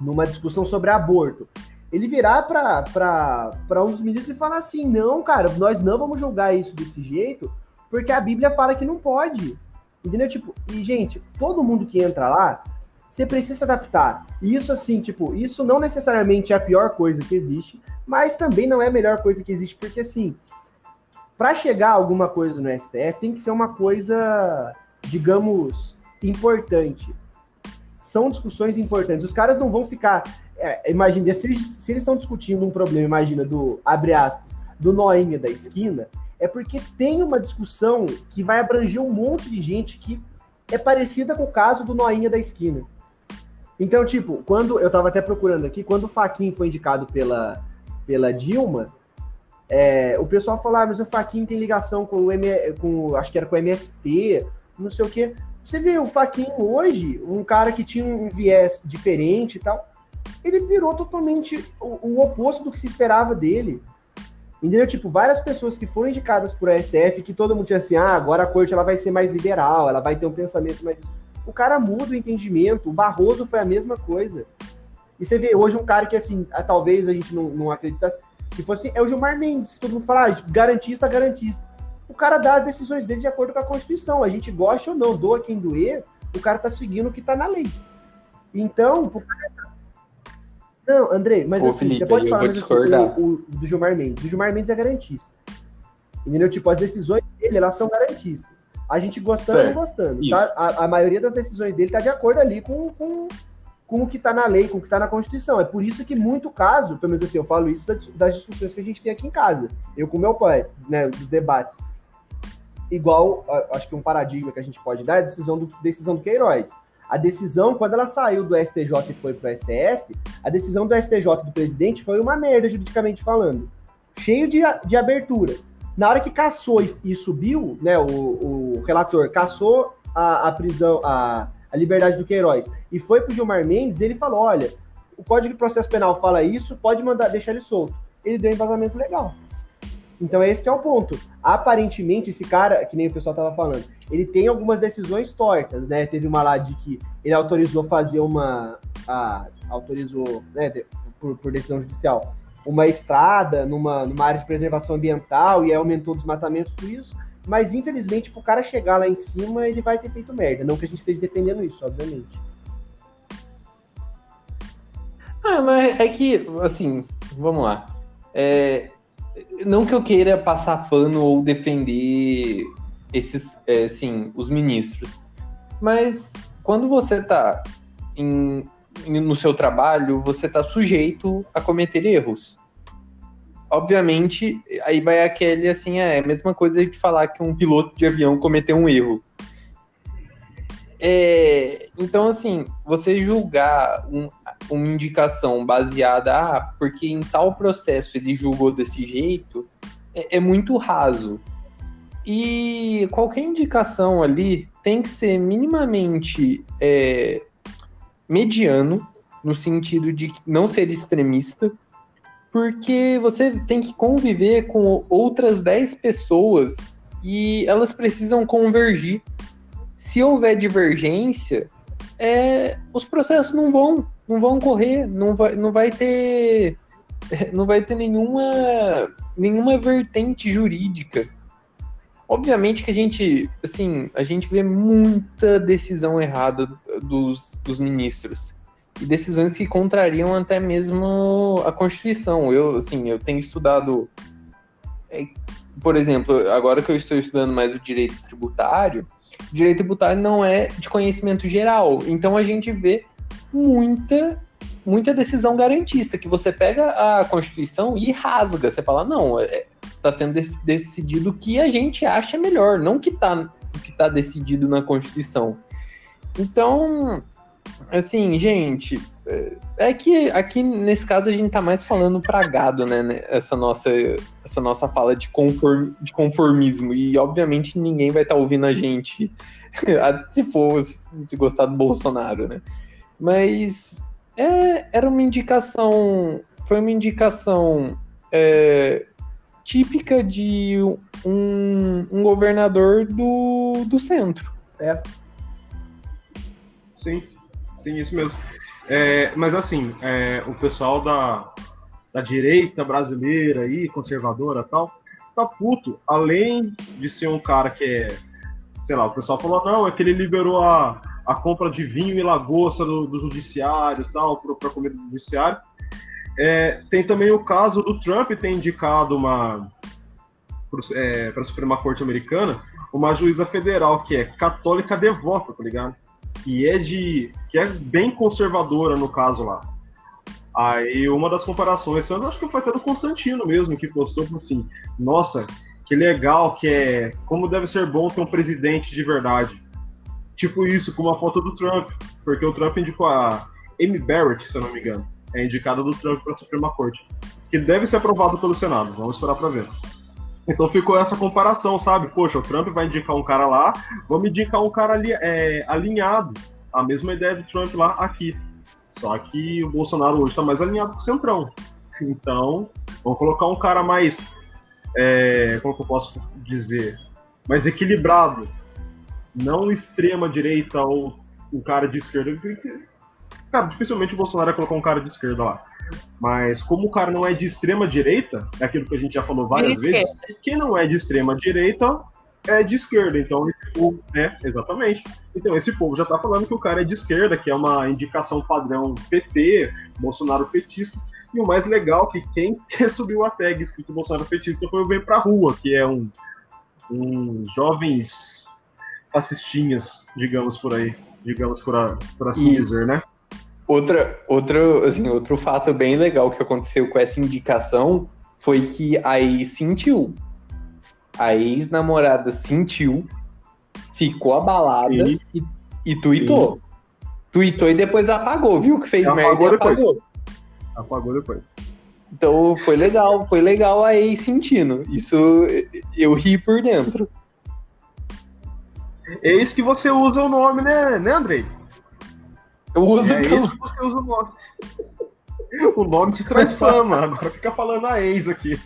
numa discussão sobre aborto. Ele virar para um dos ministros e falar assim: não, cara, nós não vamos julgar isso desse jeito, porque a Bíblia fala que não pode. Entendeu? Tipo, e, gente, todo mundo que entra lá, você precisa se adaptar. E isso, assim, tipo, isso não necessariamente é a pior coisa que existe, mas também não é a melhor coisa que existe, porque, assim, para chegar a alguma coisa no STF, tem que ser uma coisa, digamos, importante. São discussões importantes. Os caras não vão ficar. É, imagina, se eles, se eles estão discutindo um problema, imagina, do, abre aspas, do noinha da esquina, é porque tem uma discussão que vai abranger um monte de gente que é parecida com o caso do Noinha da esquina. Então, tipo, quando eu tava até procurando aqui, quando o Faquin foi indicado pela, pela Dilma, é, o pessoal falou, ah, mas o Faquin tem ligação com o M, com, acho que era com o MST, não sei o quê. Você vê o Faquin hoje, um cara que tinha um viés diferente e tal, ele virou totalmente o, o oposto do que se esperava dele. Entendeu? Tipo, várias pessoas que foram indicadas por STF, que todo mundo tinha assim, ah, agora a corte ela vai ser mais liberal, ela vai ter um pensamento mais. O cara muda o entendimento. O Barroso foi a mesma coisa. E você vê hoje um cara que, assim, talvez a gente não, não acreditasse, que fosse, é o Gilmar Mendes, que todo mundo fala, ah, garantista, garantista. O cara dá as decisões dele de acordo com a Constituição. A gente gosta ou não, doa quem doer, o cara tá seguindo o que tá na lei. Então, cara não, André, mas Ô, assim, Felipe, você pode falar mas, assim, o, o, do Gilmar Mendes. O Gilmar Mendes é garantista. Entendeu? Tipo, as decisões dele, elas são garantistas. A gente gostando ou não gostando. Tá? A, a, maioria das decisões dele tá de acordo ali com, com, com o que tá na lei, com o que tá na Constituição. É por isso que muito caso, pelo menos assim, eu falo isso das, das discussões que a gente tem aqui em casa. Eu com meu pai, né, dos debates. Igual, acho que um paradigma que a gente pode dar é a decisão do, decisão do Queiroz a decisão, quando ela saiu do STJ e foi para o STF, a decisão do STJ do presidente foi uma merda, juridicamente falando. Cheio de, de abertura. Na hora que caçou e, e subiu, né, o, o relator caçou a, a prisão, a, a liberdade do Queiroz e foi para o Gilmar Mendes, ele falou: olha, o Código de Processo Penal fala isso, pode mandar deixar ele solto. Ele deu embasamento legal. Então esse é o ponto. Aparentemente, esse cara, que nem o pessoal tava falando, ele tem algumas decisões tortas, né? Teve uma lá de que ele autorizou fazer uma. A, autorizou, né, por, por, decisão judicial, uma estrada numa, numa área de preservação ambiental e aumentou o desmatamento, tudo isso. Mas infelizmente, para o cara chegar lá em cima, ele vai ter feito merda. Não que a gente esteja defendendo isso, obviamente. Ah, mas é que, assim, vamos lá. É, não que eu queira passar pano ou defender esses, é, sim, os ministros, mas quando você está no seu trabalho, você está sujeito a cometer erros. Obviamente, aí vai aquele assim, é a mesma coisa de falar que um piloto de avião cometeu um erro. É, então, assim, você julgar um, uma indicação baseada, ah, porque em tal processo ele julgou desse jeito, é, é muito raso. E qualquer indicação ali tem que ser minimamente é, mediano, no sentido de não ser extremista, porque você tem que conviver com outras 10 pessoas e elas precisam convergir. Se houver divergência, é, os processos não vão, não vão correr, não vai, não vai ter, não vai ter nenhuma, nenhuma vertente jurídica. Obviamente que a gente, assim, a gente vê muita decisão errada dos, dos ministros e decisões que contrariam até mesmo a Constituição. Eu, assim, eu tenho estudado, é, por exemplo, agora que eu estou estudando mais o direito tributário, direito tributário não é de conhecimento geral. Então a gente vê muita muita decisão garantista que você pega a Constituição e rasga. Você fala, não, está é, tá sendo de decidido o que a gente acha melhor, não que está o que tá decidido na Constituição. Então, Assim, gente, é que aqui nesse caso a gente tá mais falando pra gado, né? Essa nossa, essa nossa fala de, conform, de conformismo. E obviamente ninguém vai estar tá ouvindo a gente [LAUGHS] se for se gostar do Bolsonaro, né? Mas é, era uma indicação. Foi uma indicação é, típica de um, um governador do, do centro. É. Sim, sim, isso mesmo. É, mas assim, é, o pessoal da, da direita brasileira aí, conservadora tal, tá puto. Além de ser um cara que é, sei lá, o pessoal falou, não, é que ele liberou a, a compra de vinho e lagosta do, do judiciário e tal, para comida do judiciário. É, tem também o caso do Trump ter indicado uma é, para a Suprema Corte Americana uma juíza federal que é católica devota, tá ligado? Que é de que é bem conservadora no caso lá. Aí uma das comparações, eu acho que foi até do Constantino mesmo que postou assim, nossa, que legal que é, como deve ser bom ter um presidente de verdade. Tipo isso, com uma foto do Trump, porque o Trump indicou a Amy Barrett, se eu não me engano, é indicada do Trump para a Suprema Corte, que deve ser aprovado pelo Senado. Vamos esperar para ver. Então ficou essa comparação, sabe? Poxa, o Trump vai indicar um cara lá, vamos indicar um cara ali, é, alinhado. A mesma ideia do Trump lá aqui. Só que o Bolsonaro hoje está mais alinhado com o Centrão. Então, vamos colocar um cara mais. É, como que eu posso dizer? Mais equilibrado. Não extrema direita ou um cara de esquerda. Cara, dificilmente o Bolsonaro vai colocar um cara de esquerda lá. Mas como o cara não é de extrema direita, é aquilo que a gente já falou várias vezes, quem não é de extrema direita é de esquerda. Então, esse povo, né? Exatamente. Então, esse povo já tá falando que o cara é de esquerda, que é uma indicação padrão PT, Bolsonaro petista. E o mais legal é que quem [LAUGHS] subiu a tag escrito Bolsonaro petista foi o Vem Pra Rua, que é um, um jovens fascistinhas, digamos por aí. Digamos por, a, por assim Isso. dizer, né? Outra, outro, assim, outro fato bem legal que aconteceu com essa indicação foi que a ex sentiu. A ex-namorada sentiu, ficou abalada e, e tuitou. Sim. Tuitou e depois apagou, viu? Que fez apagou merda e depois. apagou. Apagou depois. Então foi legal, foi legal a ex sentindo. Isso eu ri por dentro. Eis que você usa o nome, né, né Andrei? Eu uso é pelo... que você usa o nome. O nome te transforma, agora fica falando a ex aqui.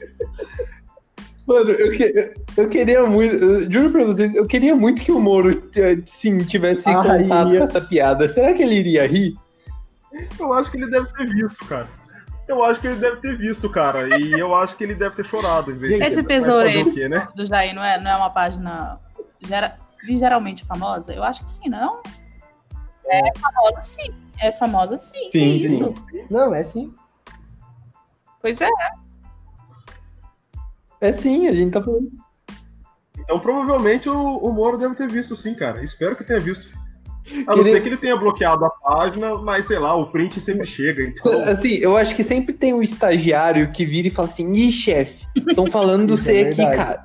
Mano, eu, que, eu queria muito, eu juro pra vocês, eu queria muito que o Moro sim, tivesse ah, contato ia. com essa piada. Será que ele iria rir? Eu acho que ele deve ter visto, cara. Eu acho que ele deve ter visto, cara. E eu acho que ele deve ter chorado. Em vez Esse tesoureiro né? do Jair não é, não é uma página gera, geralmente famosa? Eu acho que sim, não? É famosa sim. É famosa sim. Sim, sim. Não, é sim. Pois é. É sim, a gente tá falando. Então provavelmente o, o Moro deve ter visto sim, cara. Espero que tenha visto. A não ser que ele tenha bloqueado a página, mas sei lá, o print sempre chega. Então... [LAUGHS] Assim, eu acho que sempre tem um estagiário que vira e fala assim: ih, chefe, estão falando [LAUGHS] do você é aqui, cara.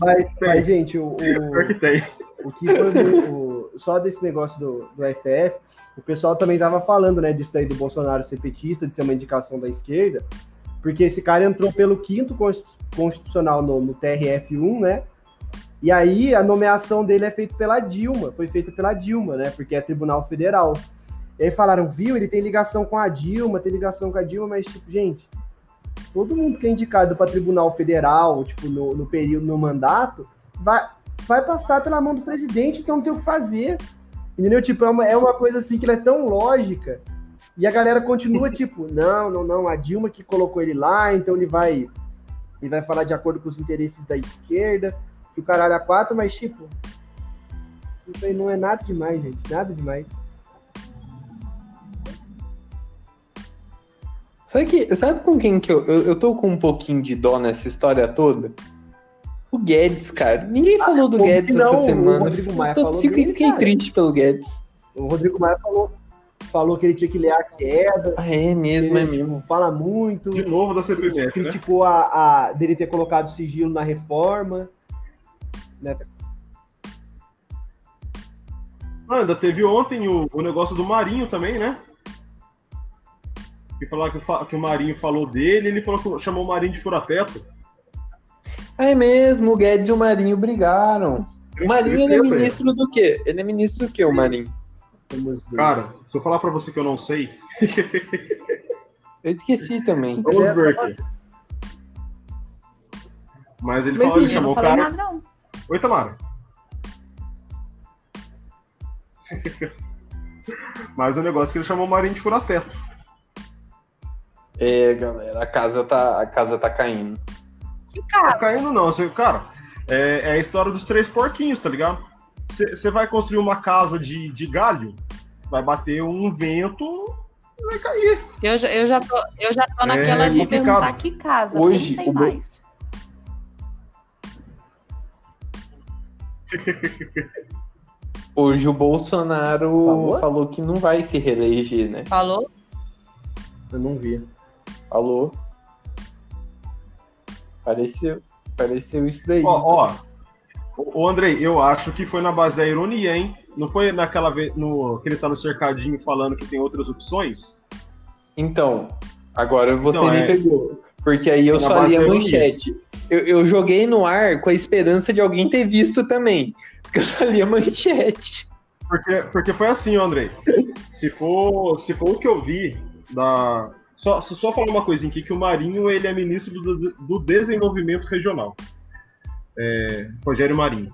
Mas, mas, gente, o. o... que tem. O que foi o, só desse negócio do, do STF, o pessoal também tava falando, né, disso aí do Bolsonaro ser petista, de ser uma indicação da esquerda, porque esse cara entrou pelo quinto constitucional no, no TRF1, né? E aí a nomeação dele é feita pela Dilma, foi feita pela Dilma, né? Porque é Tribunal Federal. E aí falaram, viu, ele tem ligação com a Dilma, tem ligação com a Dilma, mas, tipo, gente, todo mundo que é indicado para Tribunal Federal, tipo, no, no período, no mandato, vai, vai passar pela mão do presidente, então não tem o que fazer. Entendeu? Tipo, é uma, é uma coisa assim que ela é tão lógica. E a galera continua, [LAUGHS] tipo, não, não, não, a Dilma que colocou ele lá, então ele vai. Ele vai falar de acordo com os interesses da esquerda, que o caralho é quatro, mas tipo. Isso aí não é nada demais, gente. Nada demais. Sabe, que, sabe com quem que eu, eu, eu tô com um pouquinho de dó nessa história toda? O Guedes, cara. Ninguém ah, falou do Guedes não, essa semana. O Rodrigo Maia Tô, falou fiquei, dele, fiquei triste pelo Guedes. O Rodrigo Maia falou, falou que ele tinha que ler a queda. Ah, é mesmo, é mesmo. Fala muito. De novo da CPMF, né? Criticou né? a, a, dele ter colocado sigilo na reforma. Né? Ah, ainda teve ontem o, o negócio do Marinho também, né? Que falar que, o, que o Marinho falou dele, ele falou que chamou o Marinho de furateto. É mesmo, o Guedes e o Marinho brigaram. O Marinho ele é ministro do quê? Ele é ministro do quê, o Marinho? Cara, se eu falar pra você que eu não sei. eu esqueci também. [LAUGHS] Vamos ver aqui. Mas ele Mas falou, ele chamou o cara. Nada, não. Oi, Tamara. [LAUGHS] Mas o negócio é que ele chamou o Marinho de furateto. É, galera, a casa tá, a casa tá caindo. Cara? Tá caindo não, você, cara. É, é, a história dos três porquinhos, tá ligado? Você vai construir uma casa de, de galho, vai bater um vento, vai cair. Eu, já, eu, já, tô, eu já tô naquela é de perguntar que casa, Hoje, não tem mais. [LAUGHS] Hoje o Bolsonaro falou? falou? que não vai se reeleger, né? Falou? Eu não vi. Falou. Pareceu, pareceu isso daí. Ó, ó. Ô, Andrei, eu acho que foi na base da ironia, hein? Não foi naquela vez no, que ele tá no cercadinho falando que tem outras opções? Então, agora você então, me é... pegou. Porque aí eu só li a manchete. Eu, eu, joguei no ar com a esperança de alguém ter visto também. Porque eu só li a manchete. Porque, porque foi assim, Andrei. Se for, se for o que eu vi da, só, só falar uma coisinha aqui, que o Marinho ele é ministro do, do Desenvolvimento Regional. É, Rogério Marinho.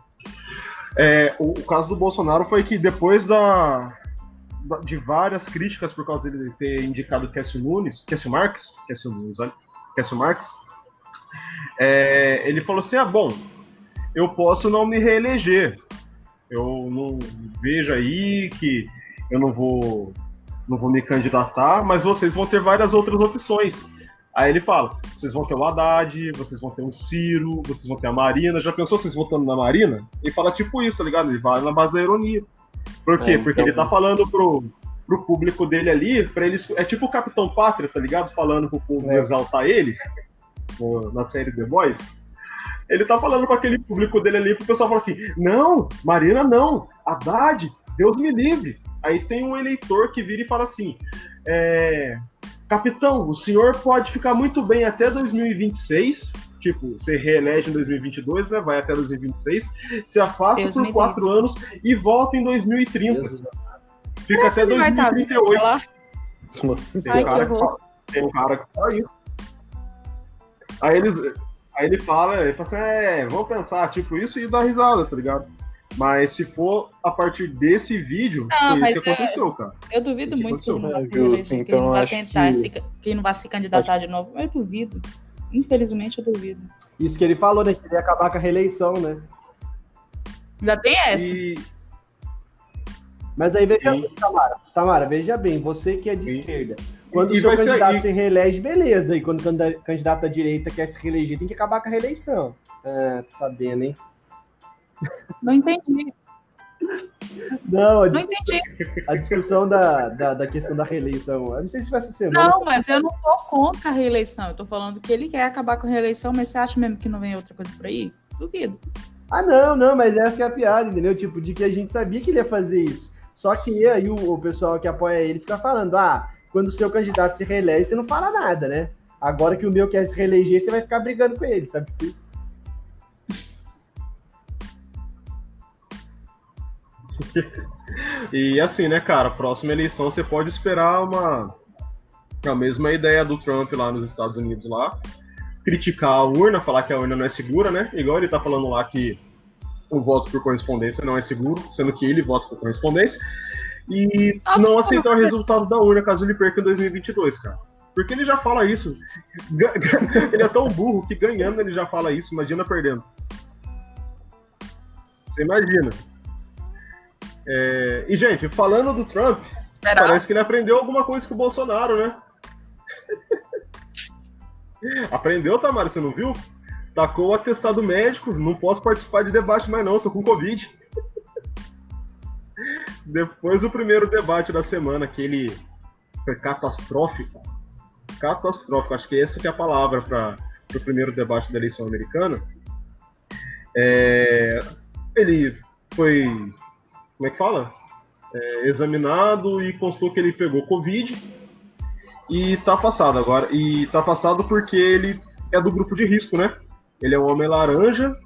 É, o, o, caso do Bolsonaro foi que depois da, da, de várias críticas por causa dele ter indicado Cássio Nunes, Cássio Marques, Cássio Nunes, olha, Cássio Marques, é, ele falou assim, ah, bom, eu posso não me reeleger, eu não vejo aí que eu não vou não vou me candidatar, mas vocês vão ter várias outras opções. Aí ele fala: vocês vão ter o Haddad, vocês vão ter o Ciro, vocês vão ter a Marina. Já pensou vocês votando na Marina? Ele fala tipo isso, tá ligado? Ele vai na base da ironia. Por quê? É, Porque então... ele tá falando pro, pro público dele ali, para eles. É tipo o Capitão Pátria, tá ligado? Falando pro povo é. exaltar ele na série The Boys. Ele tá falando com aquele público dele ali, pro pessoal falar assim: não, Marina não, Haddad, Deus me livre. Aí tem um eleitor que vira e fala assim: é, Capitão, o senhor pode ficar muito bem até 2026. Tipo, você reelege em 2022, né? Vai até 2026. Se afasta Deus por quatro anos e volta em 2030. Deus Fica Deus até 2038. Tá Nossa, tem, Ai, um cara que, tem um cara que fala isso. Aí, eles, aí ele fala, ele fala assim, é, vamos pensar, tipo, isso e dá risada, tá ligado? Mas se for a partir desse vídeo, não, foi isso que aconteceu, é, cara. Eu duvido muito que, não é justo, então que ele não vai tentar, que... Se, que não vai se candidatar acho... de novo. Eu duvido. Infelizmente, eu duvido. Isso que ele falou, né? Que ele ia acabar com a reeleição, né? Ainda tem essa. E... Mas aí veja bem, Tamara. Tamara, veja bem, você que é de Sim. esquerda. Quando e o seu candidato se reelege, beleza. E quando o candidato à direita quer se reeleger, tem que acabar com a reeleição. Ah, tô sabendo, hein? Não entendi. Não, a, não entendi. A discussão da, da, da, questão da reeleição. Eu não sei se vai ser semana. Não, mas eu não tô contra a reeleição. Eu tô falando que ele quer acabar com a reeleição, mas você acha mesmo que não vem outra coisa por aí? Duvido. Ah, não, não, mas essa é a piada, entendeu? Tipo, de que a gente sabia que ele ia fazer isso. Só que aí o, o pessoal que apoia ele fica falando: ah, quando o seu candidato se reelege, você não fala nada, né? Agora que o meu quer se reeleger, você vai ficar brigando com ele, sabe por isso? [LAUGHS] e assim, né, cara, próxima eleição você pode esperar uma a mesma ideia do Trump lá nos Estados Unidos lá, criticar a urna, falar que a urna não é segura, né? Igual ele tá falando lá que o voto por correspondência não é seguro, sendo que ele vota por correspondência, e não aceitar o resultado da urna caso ele perca em 2022, cara. Porque ele já fala isso. [LAUGHS] ele é tão burro que ganhando ele já fala isso, imagina perdendo. Você imagina. É... E, gente, falando do Trump, Será? parece que ele aprendeu alguma coisa com o Bolsonaro, né? [LAUGHS] aprendeu, Tamara, você não viu? Tacou o atestado médico, não posso participar de debate mais não, tô com Covid. [LAUGHS] Depois do primeiro debate da semana, que ele foi catastrófico, catastrófico, acho que essa que é a palavra para o primeiro debate da eleição americana, é... ele foi como é que fala? é, examinado e constou que ele pegou Covid e tá afastado agora. E tá afastado porque ele é do grupo de risco, né? Ele é um homem laranja,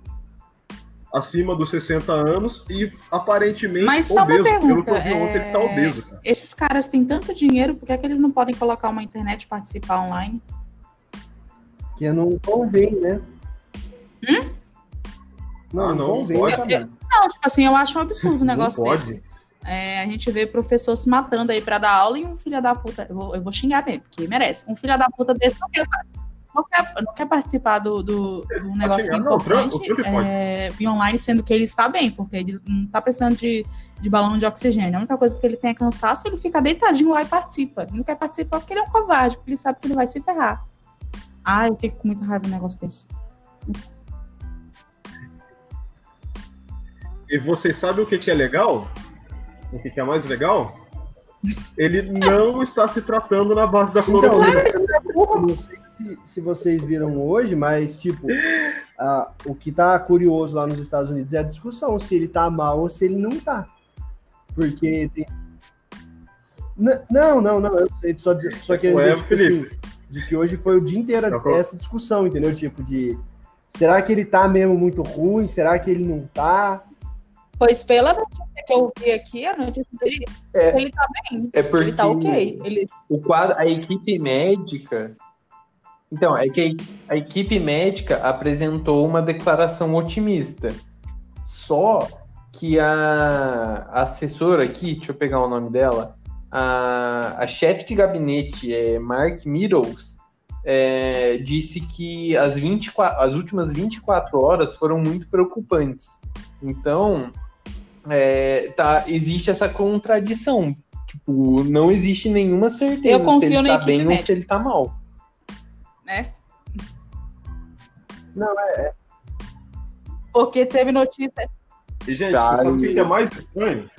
acima dos 60 anos e aparentemente Mas só obeso. uma pergunta, Pelo que eu vi ontem, ele tá é, obeso, cara. Esses caras têm tanto dinheiro, por que, é que eles não podem colocar uma internet e participar online? Que não convém, né? Não, Ah, não, não, convém, pode. Tamara. Não, tipo assim, eu acho um absurdo [LAUGHS] Não negócio pode. desse. É, a gente vê professor se matando aí pra dar aula e um filho da puta. Eu vou, eu vou xingar mesmo, porque merece. Um filho da puta desse não quer, não quer, não quer participar do, do, do negócio xingar, não, o importante o é, vir online, sendo que ele está bem, porque ele não tá precisando de, de balão de oxigênio. A única coisa que ele tem é cansaço, ele fica deitadinho lá e participa. Ele não quer participar porque ele é um covarde, porque ele sabe que ele vai se ferrar. Ai, eu fico com muita raiva um negócio desse. E vocês sabem o que, que é legal? O que, que é mais legal? Ele não está se tratando na base da Então, cloroquina. eu não sei se, se vocês viram hoje, mas, tipo, ah, o que tá curioso lá nos Estados Unidos é a discussão se ele tá mal ou se ele não tá. Porque tem. N- Não, não, não, eu sei, só, dizer- só querendo Ué, tipo assim, de que hoje foi o dia inteiro Tá essa discussão, entendeu? Tipo, de será que ele tá mesmo muito ruim? Será que ele não tá? Pois pela notícia que eu vi aqui, a notícia dele, É. ele tá bem. É porque Ele tá ok. Ele, o quadro, a equipe médica. Então, é que a equipe médica apresentou uma declaração otimista. Só que a assessora aqui, deixa eu pegar o nome dela, a, a chefe de gabinete, é Mark Meadows, é, disse que as, 24, as últimas 24 horas foram muito preocupantes. Então, é, tá, existe essa contradição. Tipo, não existe nenhuma certeza Eu confio se ele na tá bem ou médica. se ele tá mal. né? Não, Porque teve notícia. E, gente, você sabe o que, é mais estranho?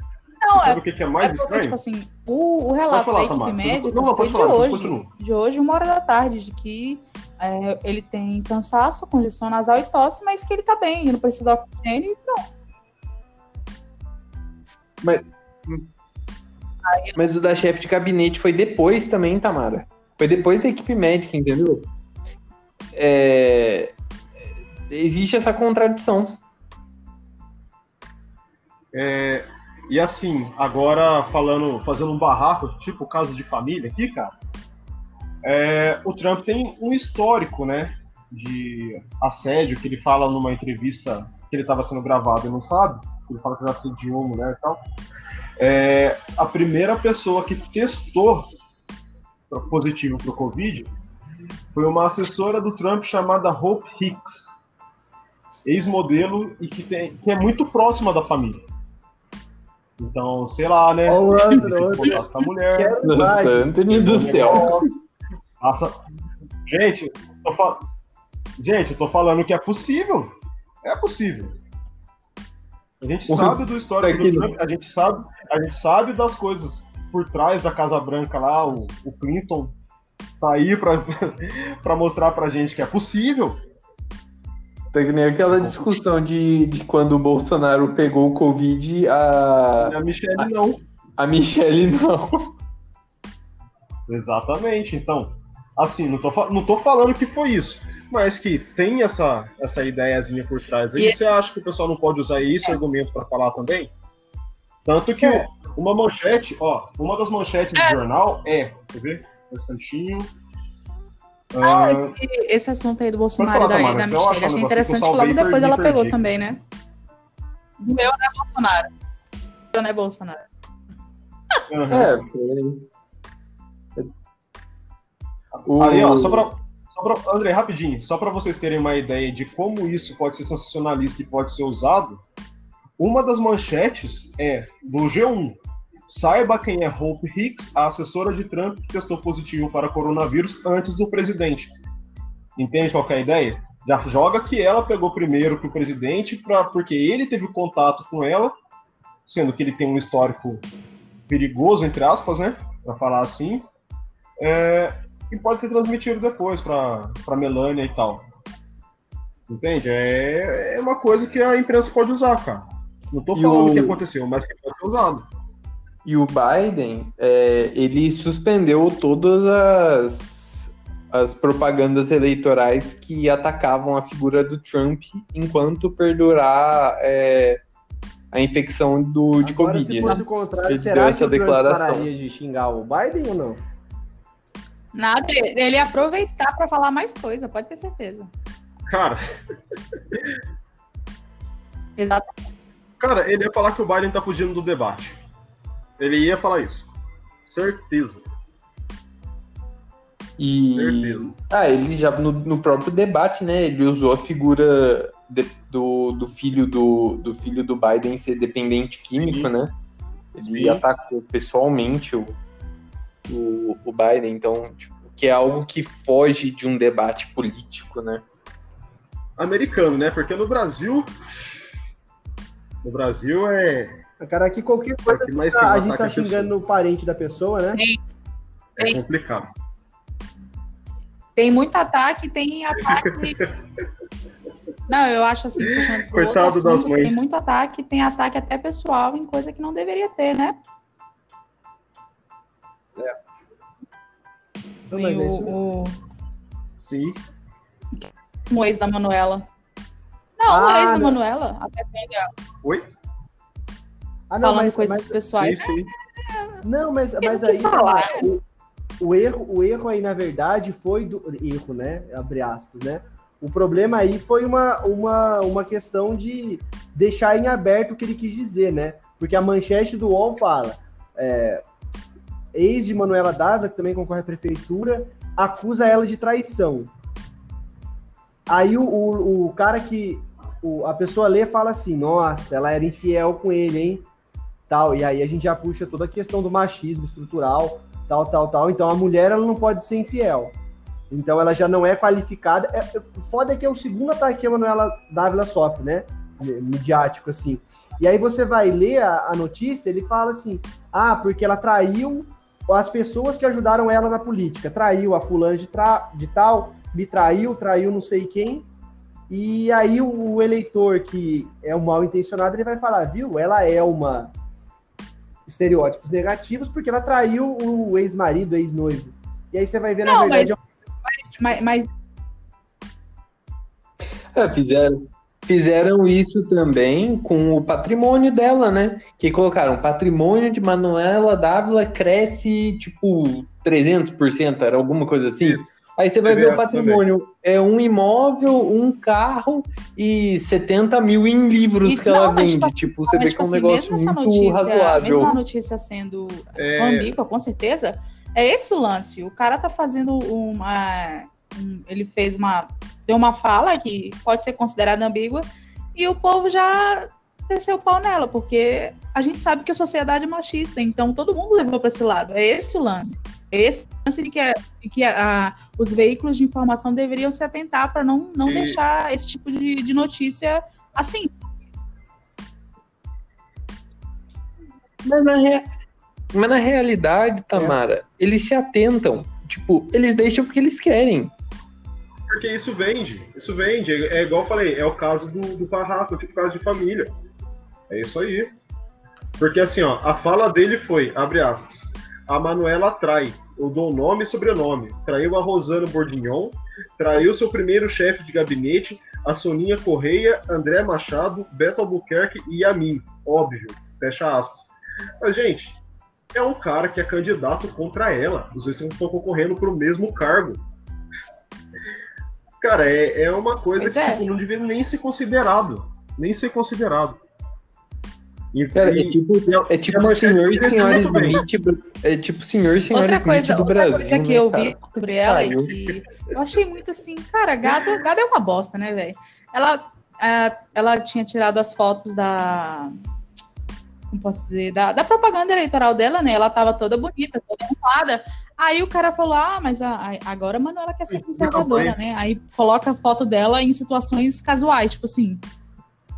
Não, Você é, sabe o que, é mais é porque, estranho? tipo assim, o, o relato falar, da equipe Tamara. médica Não, não, foi pode de falar, hoje. continua. De hoje, uma hora da tarde, de que é, ele tem cansaço, congestão nasal e tosse, mas que ele tá bem, ele não precisa de oxigênio e pronto. Mas o da chefe de gabinete foi depois também, Tamara. Foi depois da equipe médica, entendeu? É, Existe essa contradição. É, e assim, agora falando, fazendo um barraco, tipo caso de família aqui, cara, é, o Trump tem um histórico, né, de assédio, que ele fala numa entrevista que ele estava sendo gravado e não sabe, ele fala que já assediou uma mulher e tal. É, a primeira pessoa que testou pro- positivo para o Covid foi uma assessora do Trump chamada Hope Hicks, ex-modelo e que, tem, que é muito próxima da família. Então, sei lá, né? Ó, o Tem Andro, que Andro. contar com a mulher. Anthony do céu. Passa- Gente, tô fa- Gente, eu tô falando que é possível. É possível. A gente sabe do histórico do não. Trump, a gente sabe, a gente sabe das coisas por trás da Casa Branca lá, o, o Clinton tá aí pra, [LAUGHS] pra mostrar pra gente que é possível. Tá que nem aquela discussão de, de quando o Bolsonaro pegou o Covid, a, E a Michelle não. a Michelle não. Exatamente. Então, assim, não tô, não tô falando que foi isso, mas que tem essa, essa ideiazinha por trás. aí. E você acha que o pessoal não pode usar esse argumento para falar também? Tanto que É. uma manchete, ó, uma das manchetes do jornal é, quer ver? Um instantinho. Ah, Ah, esse, esse assunto aí do Bolsonaro falar, e da, Tamara, da Michelle, um achei negócio interessante que logo depois perdi, ela perdi. pegou também, né? O meu né, Bolsonaro. O meu, né, Bolsonaro? aham. É, porque... O- Aí, ó, só pra, pra- André, rapidinho, só para vocês terem uma ideia de como isso pode ser sensacionalista e pode ser usado, uma das manchetes é do G1. Saiba quem é Hope Hicks, a assessora de Trump que testou positivo para coronavírus antes do presidente. Entende qual é a ideia? Já joga que ela pegou primeiro que o presidente, pra, porque ele teve contato com ela, sendo que ele tem um histórico perigoso, entre aspas, né? Para falar assim. É, e pode ter transmitido depois para para Melania e tal. Entende? É, é uma coisa que a imprensa pode usar, cara. Não tô E falando o- que aconteceu, mas que pode ser usado. E o Biden, é, ele suspendeu todas as, as propagandas eleitorais que atacavam a figura do Trump enquanto perdurar é, a infecção do, de Agora, Covid. se fosse né? o contrário, Ele será deu que essa o Trump declaração. pararia de xingar o Biden ou não? Nada, ele ia aproveitar para falar mais coisa, pode ter certeza. Cara, Exato. cara, ele ia falar que o Biden tá fugindo do debate. Ele ia falar isso. Certeza. E Certeza. ah, ele já no, no próprio debate, né? Ele usou a figura de- do, do filho do, do filho do Biden ser dependente químico, Sim. né? Ele Sim. atacou pessoalmente o, o, o Biden, então, tipo, que é algo que foge de um debate político, né? Americano, né? Porque no Brasil. No Brasil é. Cara, aqui qualquer coisa Aqui mais a, a gente tá xingando o parente da pessoa, né? É complicado. Tem muito ataque, tem ataque. Não, eu acho assim, puxando Coitado outro das assunto, mães. tem muito ataque, tem ataque até pessoal em coisa que não deveria ter, né? Não, Nem mas é o, isso o, Sim. o ex da Manuela. Não, o Ah, ex da não. Manuela, até pega Oi? Ah, não, falando mas, coisas mas- pessoais. Sim, sim. não, mas, Tem mas o aí falar. o, o erro, o erro aí, na verdade, foi do erro, né? Abre aspas, né? O problema aí foi uma, uma, uma questão de deixar em aberto o que ele quis dizer, né? Porque a manchete do UOL fala: é, ex de Manuela Dávila, que também concorre à prefeitura, acusa ela de traição. Aí o, o, o cara que. o- a pessoa lê fala assim: nossa, ela era infiel com ele, hein? Tal, e aí a gente já puxa toda a questão do machismo estrutural, tal, tal, tal. Então a mulher ela não pode ser infiel. Então ela já não é qualificada. É, é- foda é que é o segundo ataque que a Manuela Dávila sofre, né? Midiático, assim. E aí você vai ler a, a notícia, ele fala assim: ah, porque ela traiu as pessoas que ajudaram ela na política. Traiu a fulana de, tra- de tal, me traiu, traiu não sei quem. E aí o, o eleitor que é um mal intencionado, ele vai falar, viu? Ela é uma estereótipos negativos porque ela traiu o ex-marido, ex-noivo. E aí você vai ver, na Não, verdade, Mas, mas É, fizeram, fizeram isso também com o patrimônio dela, né? Que colocaram, patrimônio de Manuela Dávila cresce, tipo, 300%, era alguma coisa assim. Aí você vai ver o patrimônio, é um imóvel, um carro e 70 mil em livros E- que ela não, vende. tipo, Tipo, você mas, vê tipo que é um assim, negócio muito notícia, razoável. Mesmo a notícia sendo É. ambígua, com certeza, é esse o lance. O cara tá fazendo uma. Ele fez uma. Deu uma fala que pode ser considerada ambígua, e o povo já desceu o pau nela, porque a gente sabe que a sociedade é machista, então todo mundo levou para esse lado. É esse o lance. É esse o lance de que, a- de que a- os veículos de informação deveriam se atentar para não, não E- deixar esse tipo de, de notícia assim. Mas na, rea- mas na realidade, Tamara, eles se atentam. Tipo, eles deixam porque eles querem. Porque isso vende. Isso vende. É, igual eu falei, é o caso do, do Parraco, tipo caso de família. É isso aí. Porque assim, ó, a fala dele foi, abre aspas, a Manuela trai. Eu dou nome e sobrenome. Traiu a Rosana Bordignon, traiu seu primeiro chefe de gabinete, a Soninha Correia, André Machado, Beto Albuquerque e a mim. Óbvio. Fecha aspas. Mas, gente, é um cara que é candidato contra ela. Os dois estão concorrendo para o mesmo cargo. Cara, é, é uma coisa Pois que é. tipo, não devia nem ser considerado. Nem ser considerado. E, Cara, é e- tipo, é tipo a o senhor e senhora. Smith. É tipo senhor e senhora Outra Smith coisa, do outra Brasil. coisa que né, eu cara? vi sobre ela e pariu. que eu achei muito assim, cara, gado, gado é uma bosta, né, velho? Ela, ah, ela tinha tirado as fotos da. Como posso dizer? Da, da propaganda eleitoral dela, né? Ela tava toda bonita, toda arrumada. Aí o cara falou: Ah, mas a- a- agora a Manuela quer ser conservadora, né? Aí coloca a foto dela em situações casuais, tipo assim.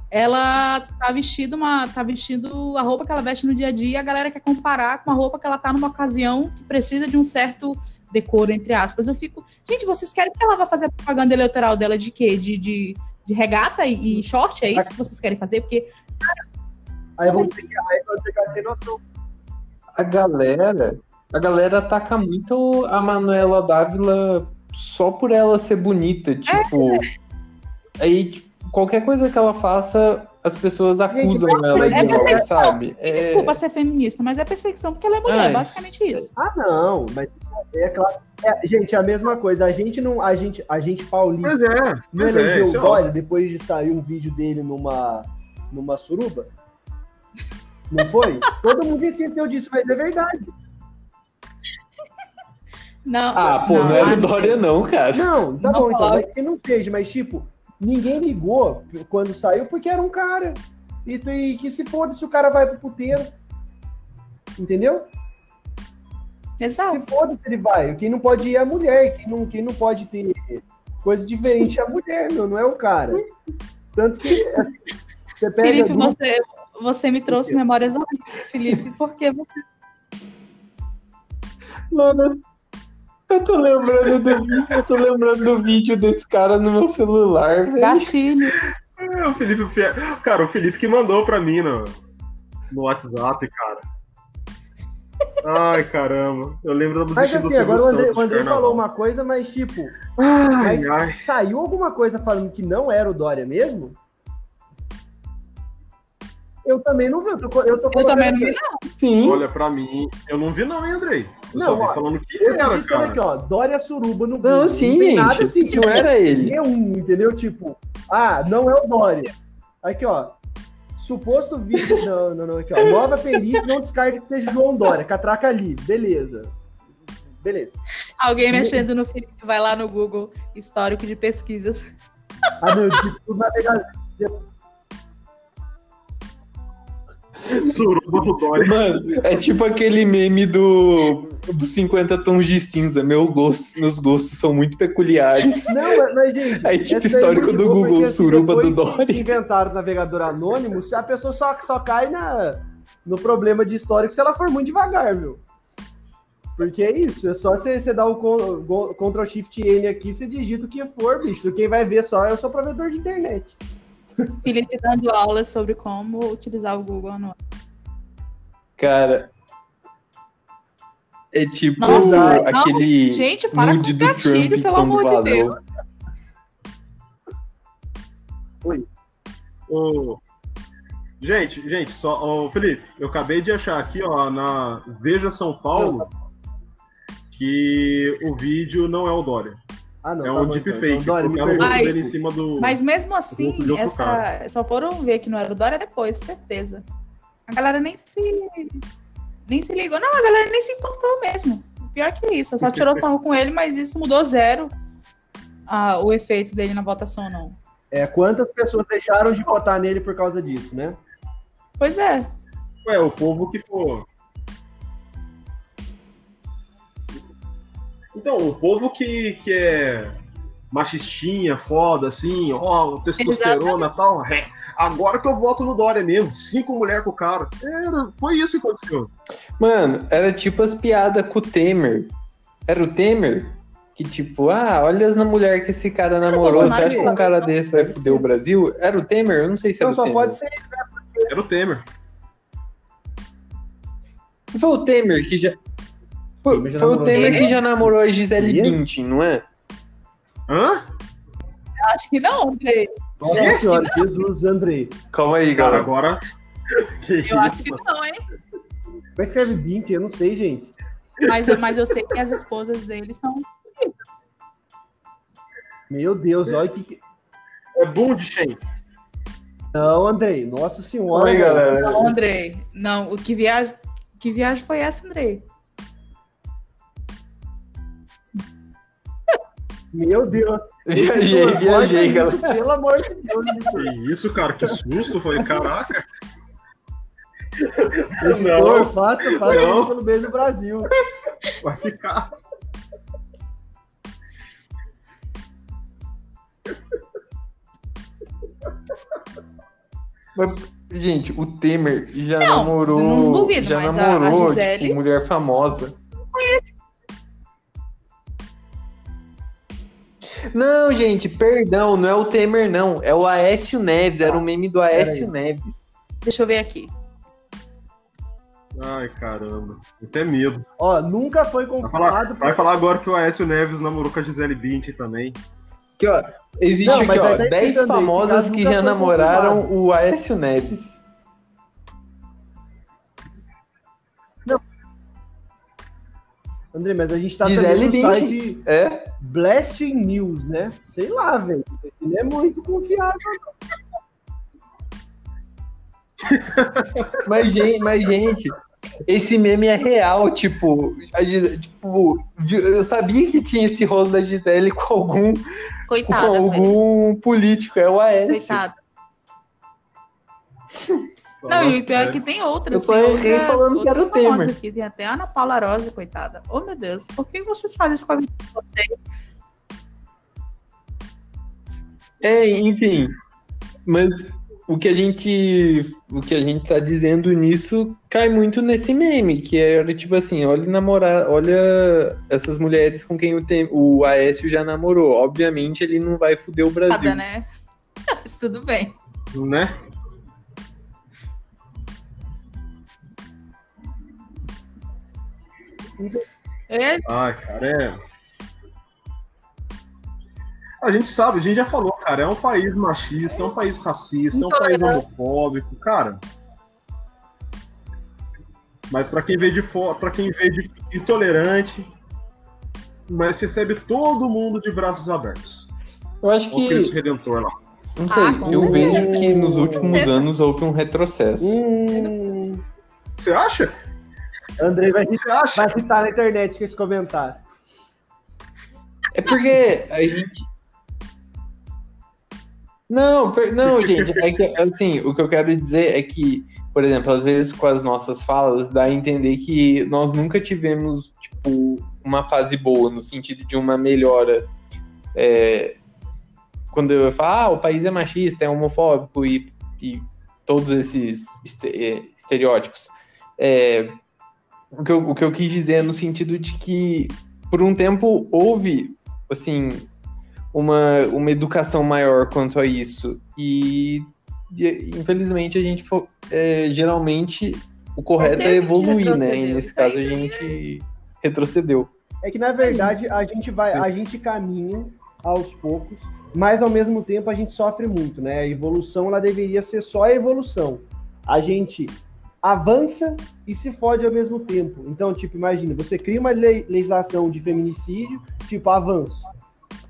Ela tá vestindo uma. tá vestindo a roupa que ela veste no dia a dia, e a galera quer comparar com a roupa que ela tá numa ocasião que precisa de um certo decoro, entre aspas. Eu fico, gente, vocês querem que ela vá fazer a propaganda eleitoral dela de quê? De, de, de regata e, e short? É isso que vocês querem fazer? Porque aí vão ter que, aí vão ter que ser noção. a galera, a galera ataca muito a Manuela Dávila só por ela ser bonita, tipo. Aí, tipo, qualquer coisa que ela faça, as pessoas acusam Gente, ela mas de é mal, perseguição. sabe? É- Desculpa ser feminista, mas é perseguição porque ela é mulher, Ai. basicamente isso. Ah, não, mas é claro. É, gente, é a mesma coisa. A gente não. A gente, a gente paulista Pois é, não é, elegeu isso o é Dória depois de sair um vídeo dele numa, numa suruba? Não foi? Todo mundo esqueceu disso, mas é verdade. Não, Ah, pô, não, é a- do Dória, não, cara. Não, tá Não bom, então, mas que não seja, mas tipo, ninguém ligou quando saiu porque era um cara. E, e que se foda se o cara vai pro puteiro. Entendeu? Exato. Se foda se ele vai. Quem não pode ir é a mulher. Quem não, quem não pode ter coisa diferente é a mulher, meu, não é o cara. Tanto que assim, você pega. Felipe, grupo- você, você me trouxe memórias horríveis, Felipe, porque você Mano, eu tô lembrando do vídeo, eu tô lembrando do vídeo desse cara no meu celular, velho. gatilho. É, o Felipe, Fe- cara, o Felipe que mandou pra mim no, no WhatsApp, cara. Ai, caramba. Eu lembro do Mas assim, do agora o André, o André falou uma coisa, mas tipo, Ai, mas ai. saiu alguma coisa falando que não era o Dória mesmo? Eu também não vi. Eu tô, eu tô Eu também não vi, não. Sim. Olha, pra mim, eu não vi não, hein, Andrei? Eu Não, só ó, falando que Eu era, tô cara. aqui, ó, Dória Suruba no Não, Google. sim, tem gente. nada assim, não era ele. G1, entendeu? Tipo, ah, não é o Dória. Aqui, ó. Suposto vídeo. Não, não, não. Aqui, ó. Nova perícia não descarta que seja João Dória. Catraca ali. Beleza. Beleza. Alguém mexendo no Felipe, vai lá no Google, histórico de pesquisas. Ah, meu, tipo, navegador. Suruba do Dória. Mano, é tipo aquele meme do dos 50 tons de cinza. Meu gosto, meus gostos são muito peculiares. Não, mas, gente. [LAUGHS] Aí, tipo, histórico muito do Google, porque, assim, suruba do Dória. inventaram o navegador anônimo, se a pessoa só, só cai na, no problema de histórico se ela for muito devagar, meu. Porque é isso, é só você, você dar o Ctrl Shift N aqui, você digita o que for, bicho. Quem vai ver só é o seu provedor de internet. Felipe dando aulas sobre como utilizar o Google no Cara. É tipo Nossa, não, aquele Gente, para com nude os do gatilhos, Trump pelo quando amor de vazou. Deus. Ô, Gente, gente, só. Ô, Felipe, eu acabei de achar aqui, ó, na Veja São Paulo, que o vídeo não é o Dória. Ah, não. É tá um bom, deepfake. então. Então, Dória, me Ai. dele em cima do. Mas mesmo assim, essa... só foram ver que não era o Dória depois, certeza. A galera nem se. Nem se ligou. Não, a galera nem se importou mesmo. Pior que isso, só tirou sarro com ele, mas isso mudou zero ah, o efeito dele na votação, não. É, quantas pessoas deixaram de votar nele por causa disso, né? Pois é. Ué, o povo que for. Então, o povo que, que é machistinha, foda, assim, ó, testosterona e tal. é, agora que eu voto no Dória mesmo. Cinco mulheres com o cara. Era, foi isso que aconteceu. Mano, era tipo as piadas com o Temer. Era o Temer? Que tipo, ah, olha as na mulher que esse cara namorou. Você acha que um cara desse vai foder o Brasil? Era o Temer? Eu não sei se era Então o só Temer. pode ser. Era o Temer. Foi o Temer que já. Foi, já foi o Temer que já namorou a Gisele Ele? Bündchen, não é? Hã? Acho que não, Andrei. Nossa senhora, Jesus, Andrei. Calma aí, Cara, galera. agora. Eu isso, acho que mano? não, hein? Como é que escreve Bink? Eu não sei, gente. Mas, eu- mas eu sei que as esposas dele são. Meu Deus, olha que. que- É Bundchen. Não, Andrei. Nossa senhora. Oi, galera. Não, Andrei. Não, o que viagem. Que viagem foi essa, Andrei? Meu Deus. Viajei, viajei, isso, galera. Pelo amor de Deus, Vitor. Que isso, cara, que susto. Falei, caraca. Não, faça, faça Não. pelo bem do Brasil. vai ficar. Mas, Gente, o Temer já Não, namorou. não duvido, já mas a- a namorou, Gisele- tipo, mulher famosa. Não, gente, perdão, não é o Temer, não. É o Aécio Neves, era o meme do Aécio Neves. Deixa eu ver aqui. Ai, caramba. Até medo. Ó, nunca foi Vai confirmado. falar, vai falar agora que o Aécio Neves namorou com a Gisele Bündchen também. Aqui, ó, existe Não, aqui, ó, aí tá 10 explicando, esse famosas que já namoraram o Aécio Neves. André, mas a gente tá Gisele também no site É? Blasting News, né? Sei lá, velho. Não é muito confiável. Mas, gente, mas, gente, esse meme é real, tipo, a Gis- tipo, eu sabia que tinha esse rolo da Gisele com algum, com Coitada, velho. algum político, é o Aécio. Coitada. Não, e o pior é que tem outras. Eu só tem errei outras- falando que era o Temer. Aqui. Tem até a Ana Paula Rosa, coitada. Oh, meu Deus. Por que vocês fazem isso com a vida de vocês? É, enfim. Mas o que a gente o que a gente tá dizendo nisso cai muito nesse meme, que era tipo assim, olha namorar, olha essas mulheres com quem o, Tem- o Aécio já namorou. Obviamente ele não vai foder o Brasil. Nada, né? [LAUGHS] Mas tudo bem. Né? É, Ai, cara, é. A gente sabe, a gente já falou, cara, é um país machista, é um país racista, é um país homofóbico, cara. Mas pra quem vê de fora, para quem vê de intolerante, mas recebe todo mundo de braços abertos. Eu acho Olha o Cristo que Redentor lá. não sei, Ah, eu vejo que nos últimos anos houve um retrocesso. Hum, Você acha? Andrei vai, Você acha? vai citar na internet com esse comentário. É porque a gente. Não, per- não, gente, é que assim, o que eu quero dizer é que, por exemplo, às vezes com as nossas falas dá a entender que nós nunca tivemos, tipo, uma fase boa, no sentido de uma melhora. É, quando eu falo, ah, o país é machista, é homofóbico e, e todos esses este- estereótipos. É, o, que eu, o que eu quis dizer é no sentido de que, por um tempo, houve, assim, uma, uma educação maior quanto a isso. E, e, infelizmente, a gente, fo- é, geralmente, o correto é evoluir, né? E nesse caso, a gente retrocedeu. É que na verdade a gente vai, a gente caminha aos poucos, mas ao mesmo tempo a gente sofre muito, né? A evolução ela deveria ser só a evolução. A gente avança e se fode ao mesmo tempo. Então, tipo, imagina, você cria uma lei- legislação de feminicídio, tipo, avanço.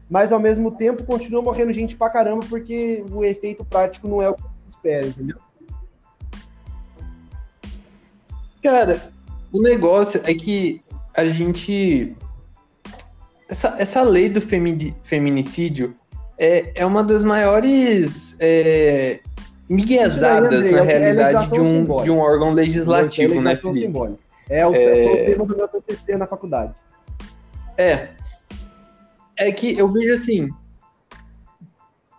Mas ao mesmo tempo continua morrendo gente pra caramba porque o efeito prático não é o que se espera, entendeu? Cara, o negócio é que a gente. Essa, essa lei do femini- feminicídio é, é uma das maiores é, miguezadas, na André, é realidade, de um, simbólica. de um órgão legislativo, É né, legislação Felipe? simbólica. É o, É. tema do meu TCC na faculdade. É. É que eu vejo assim.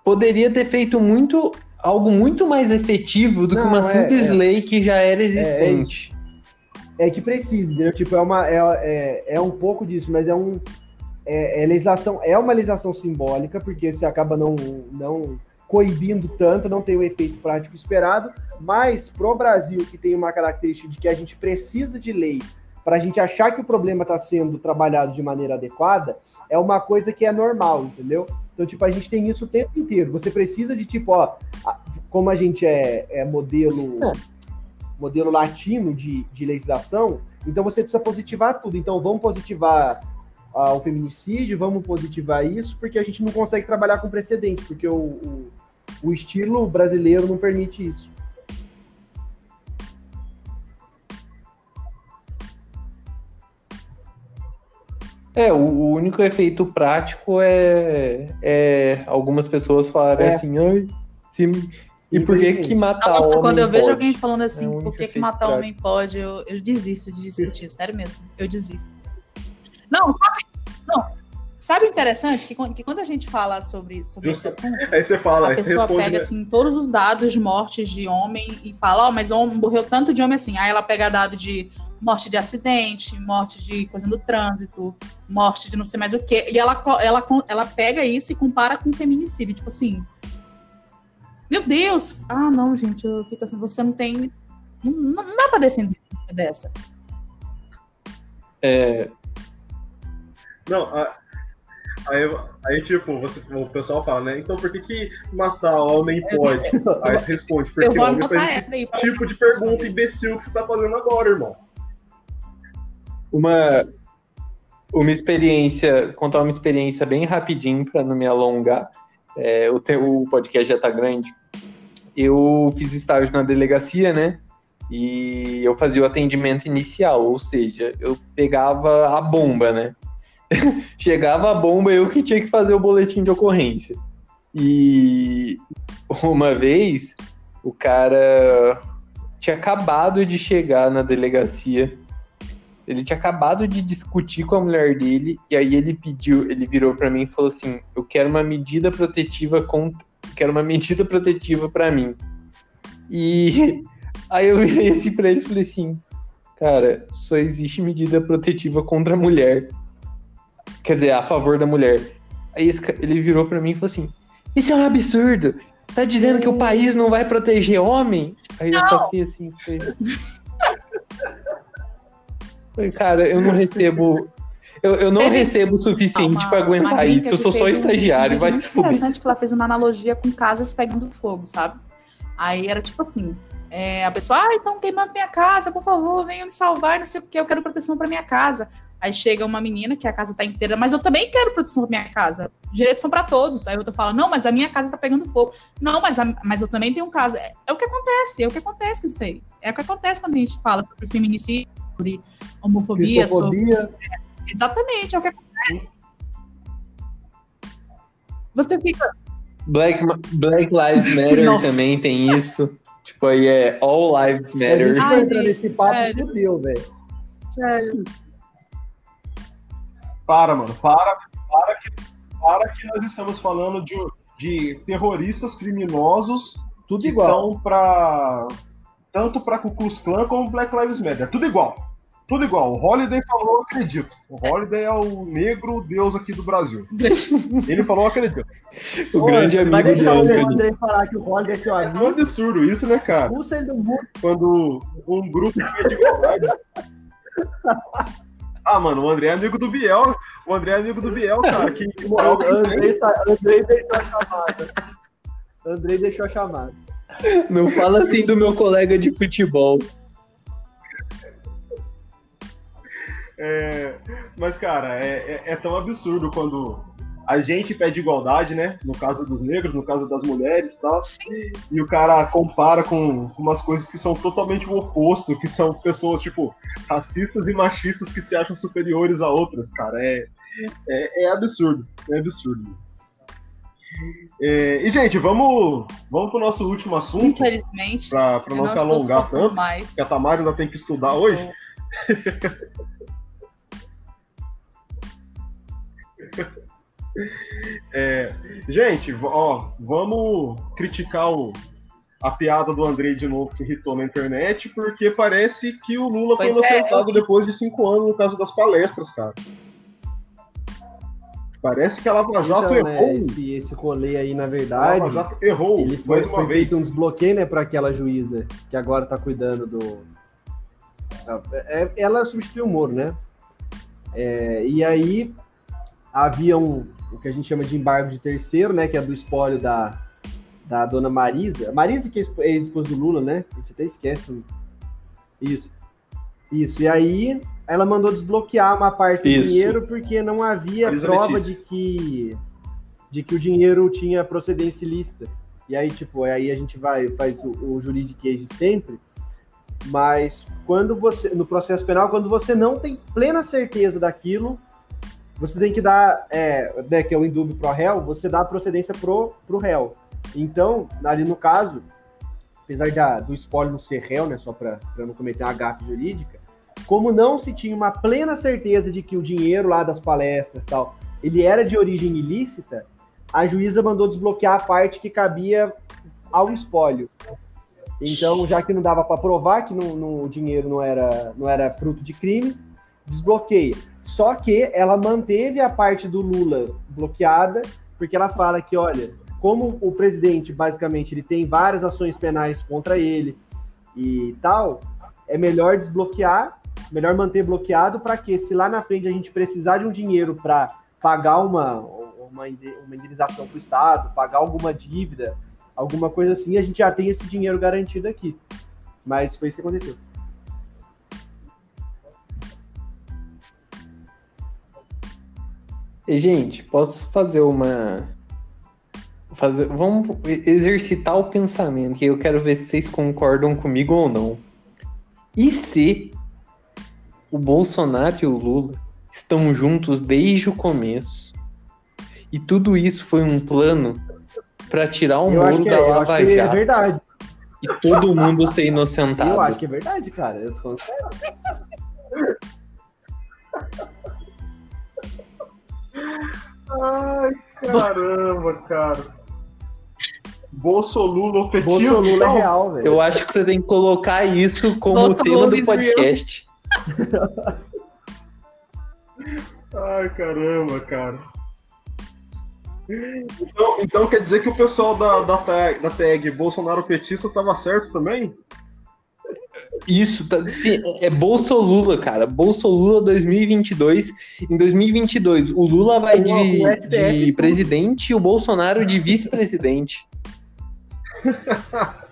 Poderia ter feito muito. Algo muito mais efetivo do que Não, uma é, simples é. lei que já era existente. É que precisa, entendeu? Tipo, é, uma, é, é, é um pouco disso, mas é um. É, é legislação, é uma legislação simbólica, porque você acaba não, não coibindo tanto, não tem o efeito prático esperado, mas pro Brasil, que tem uma característica de que a gente precisa de lei para a gente achar que o problema está sendo trabalhado de maneira adequada, é uma coisa que é normal, entendeu? Então, tipo, a gente tem isso o tempo inteiro. Você precisa de, tipo, ó, como a gente é, é modelo modelo latino de, de legislação, então você precisa positivar tudo. Então vamos positivar ah, o feminicídio, vamos positivar isso, porque a gente não consegue trabalhar com precedente, porque o, o, o estilo brasileiro não permite isso. É, o, o único efeito prático é, é algumas pessoas falarem É. assim, ai, se, e por que que matar Nossa, homem quando eu vejo pode?" alguém falando assim, É por que, que matar prático. homem pode, eu, eu desisto de discutir, sério mesmo. Eu desisto. Não, sabe? Não. Sabe o interessante? Que, quando- que quando a gente fala sobre, sobre esse assunto, Aí você fala, a pessoa responde, pega né? assim todos os dados de mortes de homem e fala, ó, mas homem, morreu tanto de homem assim. Aí ela pega dado de morte de acidente, morte de coisa no trânsito, morte de não sei mais o quê. E ela, ela, ela pega isso e compara com feminicídio. Tipo assim. Meu Deus! Ah, não, gente, eu fico assim, você não tem Não, não dá para defender dessa. É... Não, aí, aí, tipo, você, o pessoal fala, né? Então por que, que matar homem pode? Aí você responde, porque homem faz esse tipo de pergunta imbecil que você tá fazendo agora, irmão. Uma, uma experiência, contar uma experiência bem rapidinho para não me alongar. É, o, o podcast já tá grande. Eu fiz estágio na delegacia, né? E eu fazia o atendimento inicial, ou seja, eu pegava a bomba, né? [LAUGHS] Chegava a bomba, eu que tinha que fazer o boletim de ocorrência. E uma vez, o cara tinha acabado de chegar na delegacia. Ele tinha acabado de discutir com a mulher dele e aí ele pediu, ele virou para mim e falou assim: "Eu quero uma medida protetiva contra, quero uma medida [LAUGHS] protetiva para mim". E [LAUGHS] aí eu virei assim para ele e falei assim: "Cara, só existe medida protetiva contra a mulher". Quer dizer, a favor da mulher. Aí ele virou para mim e falou assim: Isso é um absurdo. Tá dizendo que o país não vai proteger homem? Aí não. eu toquei assim. Falei, cara, eu não recebo. Eu, eu não Teve... recebo o suficiente para aguentar isso. Eu sou só estagiário, um vai se fuder. interessante que ela fez uma analogia com casas pegando fogo, sabe? Aí era tipo assim: é, a pessoa, ah, então queimando minha casa, por favor, venham me salvar, não sei o que, eu quero proteção para minha casa. Aí chega uma menina que a casa tá inteira, mas eu também quero proteção pra minha casa. Direitos são para todos. Aí outra fala, não, mas a minha casa tá pegando fogo. Não, mas, a, mas eu também tenho casa. É, é, o que acontece, é o que acontece com isso aí. É o que acontece quando a gente fala sobre feminicídio, sobre homofobia, sobre. É, exatamente, é o que acontece. Você fica. Black, Black Lives Matter [LAUGHS] também tem isso. Tipo, aí é All Lives Matter. A gente vai entrar nesse papo, fudeu, velho. Sério. Para, mano, para, para que, para que nós estamos falando de, de terroristas criminosos tudo igual. para tanto para Ku Klux Klan como Black Lives Matter, tudo igual. Tudo igual. O Holiday falou, eu acredito. O Holiday é o negro deus aqui do Brasil. [LAUGHS] Ele falou, eu acredito. O Pô, grande amigo vai deixar o André falar que o Holiday é seu amigo. É um absurdo isso, né, cara? Quando um grupo de igualdade. [LAUGHS] Ah, mano, o André é amigo do Biel. O André é amigo do Biel, cara. Que [LAUGHS] moral que André, André deixou a chamada. Andrei deixou a chamada. Não fala assim do meu colega de futebol. É, mas, cara, é, é, é, tão absurdo quando a gente pede igualdade, né? No caso dos negros, no caso das mulheres e tal. E o cara compara com, umas coisas que são totalmente o oposto, que são pessoas, tipo, racistas e machistas que se acham superiores a outras, cara. É, é, é absurdo. É absurdo. É, e, gente, vamos, vamos pro nosso último assunto. Infelizmente. Pra, pra não se alongar tanto. Mais. Que a Tamara ainda tem que estudar estou... hoje. [LAUGHS] É, gente, ó, vamos criticar o, a piada do Andrei de novo que irritou na internet, porque parece que o Lula pois foi é, inocentado é, depois de cinco anos no caso das palestras, cara. Parece que a Lava Jato então, errou. Né, esse, esse rolê aí, na verdade. A Lava Jato errou. Ele foi, mais uma foi vez. um desbloqueio, né, para aquela juíza que agora tá cuidando do. É, ela substituiu o Moro, né? É, e aí havia um, o que a gente chama de embargo de terceiro, né? Que é do espólio da, da dona Marisa. Marisa que é ex-esposa do Lula, né? A gente até esquece. Isso. Isso. E aí ela mandou desbloquear uma parte do Isso. dinheiro porque não havia Marisa prova Letícia. de que de que o dinheiro tinha procedência ilícita. E aí, tipo, aí a gente vai, faz o, o juridiquês sempre, mas quando você, no processo penal, quando você não tem plena certeza daquilo, você tem que dar, é, né, que é o indúbio pro réu, você dá a procedência pro, pro réu. Então, ali no caso, apesar da, do espólio não ser réu, né, só para não cometer uma gafe jurídica, como não se tinha uma plena certeza de que o dinheiro lá das palestras tal, ele era de origem ilícita, a juíza mandou desbloquear a parte que cabia ao espólio. Então, já que não dava para provar que no, no, o dinheiro não era, não era fruto de crime, desbloqueia. Só que ela manteve a parte do Lula bloqueada, porque ela fala que, olha, como o presidente, basicamente, ele tem várias ações penais contra ele, e tal, é melhor desbloquear, melhor manter bloqueado para que se lá na frente a gente precisar de um dinheiro para pagar uma, uma, uma indenização para o Estado, pagar alguma dívida, alguma coisa assim, a gente já tem esse dinheiro garantido aqui. Mas foi isso que aconteceu. E, gente, posso fazer uma. Fazer... Vamos exercitar o pensamento, que eu quero ver se vocês concordam comigo ou não. E se o Bolsonaro e o Lula estão juntos desde o começo e tudo isso foi um plano para tirar o Moro da é, Lava é Jato? É verdade. E todo mundo ser inocentado. Eu acho que é verdade, cara. Eu tô falando sério. Ai, caramba, cara. Bolsolula ou petismo? Bolsolula é real, velho. Eu acho que você tem que colocar isso como tema do podcast. Ai, caramba, cara. Então, então, quer dizer que o pessoal da, da, tag, da tag Bolsonaro petista tava certo também? Isso, tá, sim, é Bolso Lula, cara. Bolso Lula 2022. Em 2022, o Lula vai de, de presidente e o Bolsonaro de vice-presidente. [LAUGHS]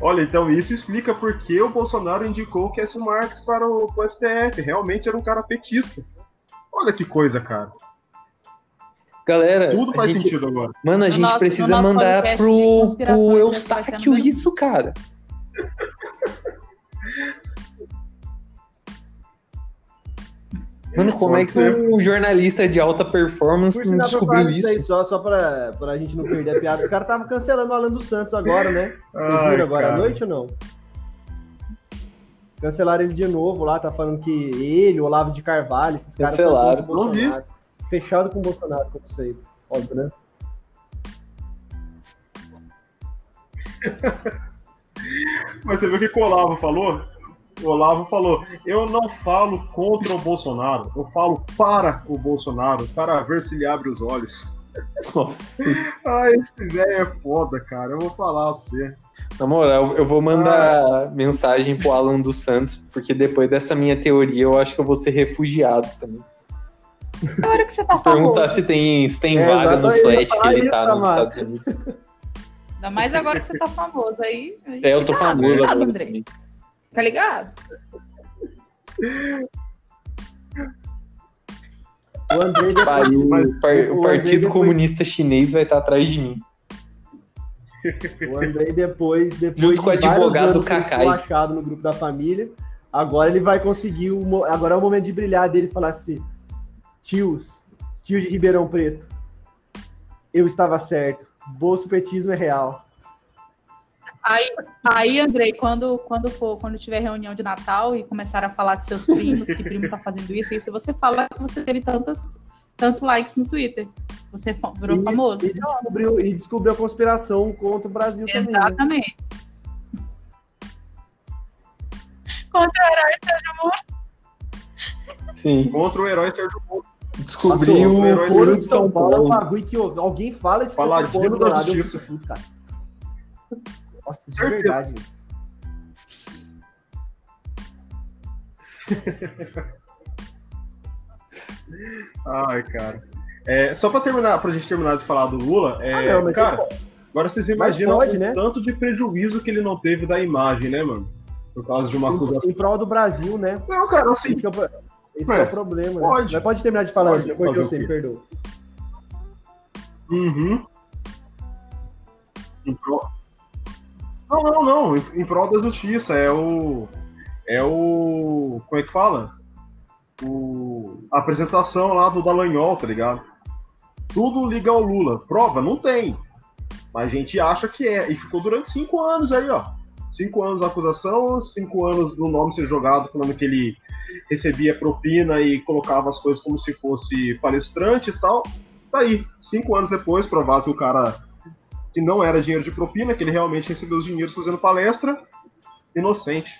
Olha, então isso explica por que o Bolsonaro indicou o Cássio Marques para o, para o STF. Realmente era um cara petista. Olha que coisa, cara. Galera, tudo faz gente, sentido agora. Mano, a no gente nosso, precisa mandar pro, pro Eustáquio isso, cara. Mano, como é que um jornalista de alta performance não descobriu isso? Aí, só, só pra, pra gente não perder a piada. Os caras estavam cancelando o Alan dos Santos agora, né? Vocês viram agora à noite ou não? Cancelaram ele de novo lá, tá falando que ele, o Olavo de Carvalho, esses caras. Cancelaram. Não vi fechado com o Bolsonaro, como sei. Óbvio, né? [LAUGHS] Mas você viu o que o Olavo falou? O Olavo falou: Eu não falo contra o Bolsonaro, eu falo para o Bolsonaro, para ver se ele abre os olhos. [LAUGHS] Nossa. Ai, esse velho é foda, cara. Eu vou falar pra você. Na moral, eu vou mandar ah. mensagem pro Alan dos Santos, porque depois dessa minha teoria eu acho que eu vou ser refugiado também. Hora que você tá Perguntar se tem, se tem é, vaga no flat que ele tá nos Estados Unidos. Ainda mais agora que você tá famoso aí. É, eu tô famoso ligado, agora. André. Tá ligado? O, André depois, o, o Partido depois... Comunista Chinês vai estar atrás de mim. O Andrei depois, depois Junto com o advogado Cacai. achado no grupo da família. Agora ele vai conseguir. O, agora é o momento de brilhar dele e falar assim: tios, tio de Ribeirão Preto, eu estava certo, bolso petismo é real. Aí, aí Andrei, quando, quando for, quando tiver reunião de Natal e começar a falar com seus primos, que primo tá fazendo isso, isso você fala que você teve tantas, tantos likes no Twitter. Você virou e, famoso. E descobriu, e descobriu a conspiração contra o Brasil Exatamente. também. Exatamente. Contra o herói Sérgio Moro. Sim. Contra o herói Sérgio Moro. Descobriu o foro de São Paulo. Paulo. que alguém fala esse Paladino da justiça. Tudo, cara. Nossa, isso é verdade. [LAUGHS] Ai, cara. É, só pra terminar, pra gente terminar de falar do Lula, é, ah, não, cara, agora vocês imaginam pode, o né? tanto de prejuízo que ele não teve da imagem, né, mano? Por causa de uma acusação. Em prol do Brasil, né? Não, cara, assim. É o, esse é, é o problema. Pode. Né? Mas pode terminar de falar, pode, depois eu sei, perdoa. Uhum. Em prol... Não, não, não. Em, em prol da justiça. É o. É o. Como é que fala? O, a apresentação lá do Dallagnol, tá ligado? Tudo liga ao Lula. Prova? Não tem. Mas a gente acha que é. E ficou durante cinco anos aí, ó. Cinco anos a acusação, cinco anos do nome ser jogado falando que ele recebia propina e colocava as coisas como se fosse palestrante e tal. Tá aí, cinco anos depois, provado que o cara que não era dinheiro de propina, que ele realmente recebeu os dinheiros fazendo palestra, inocente.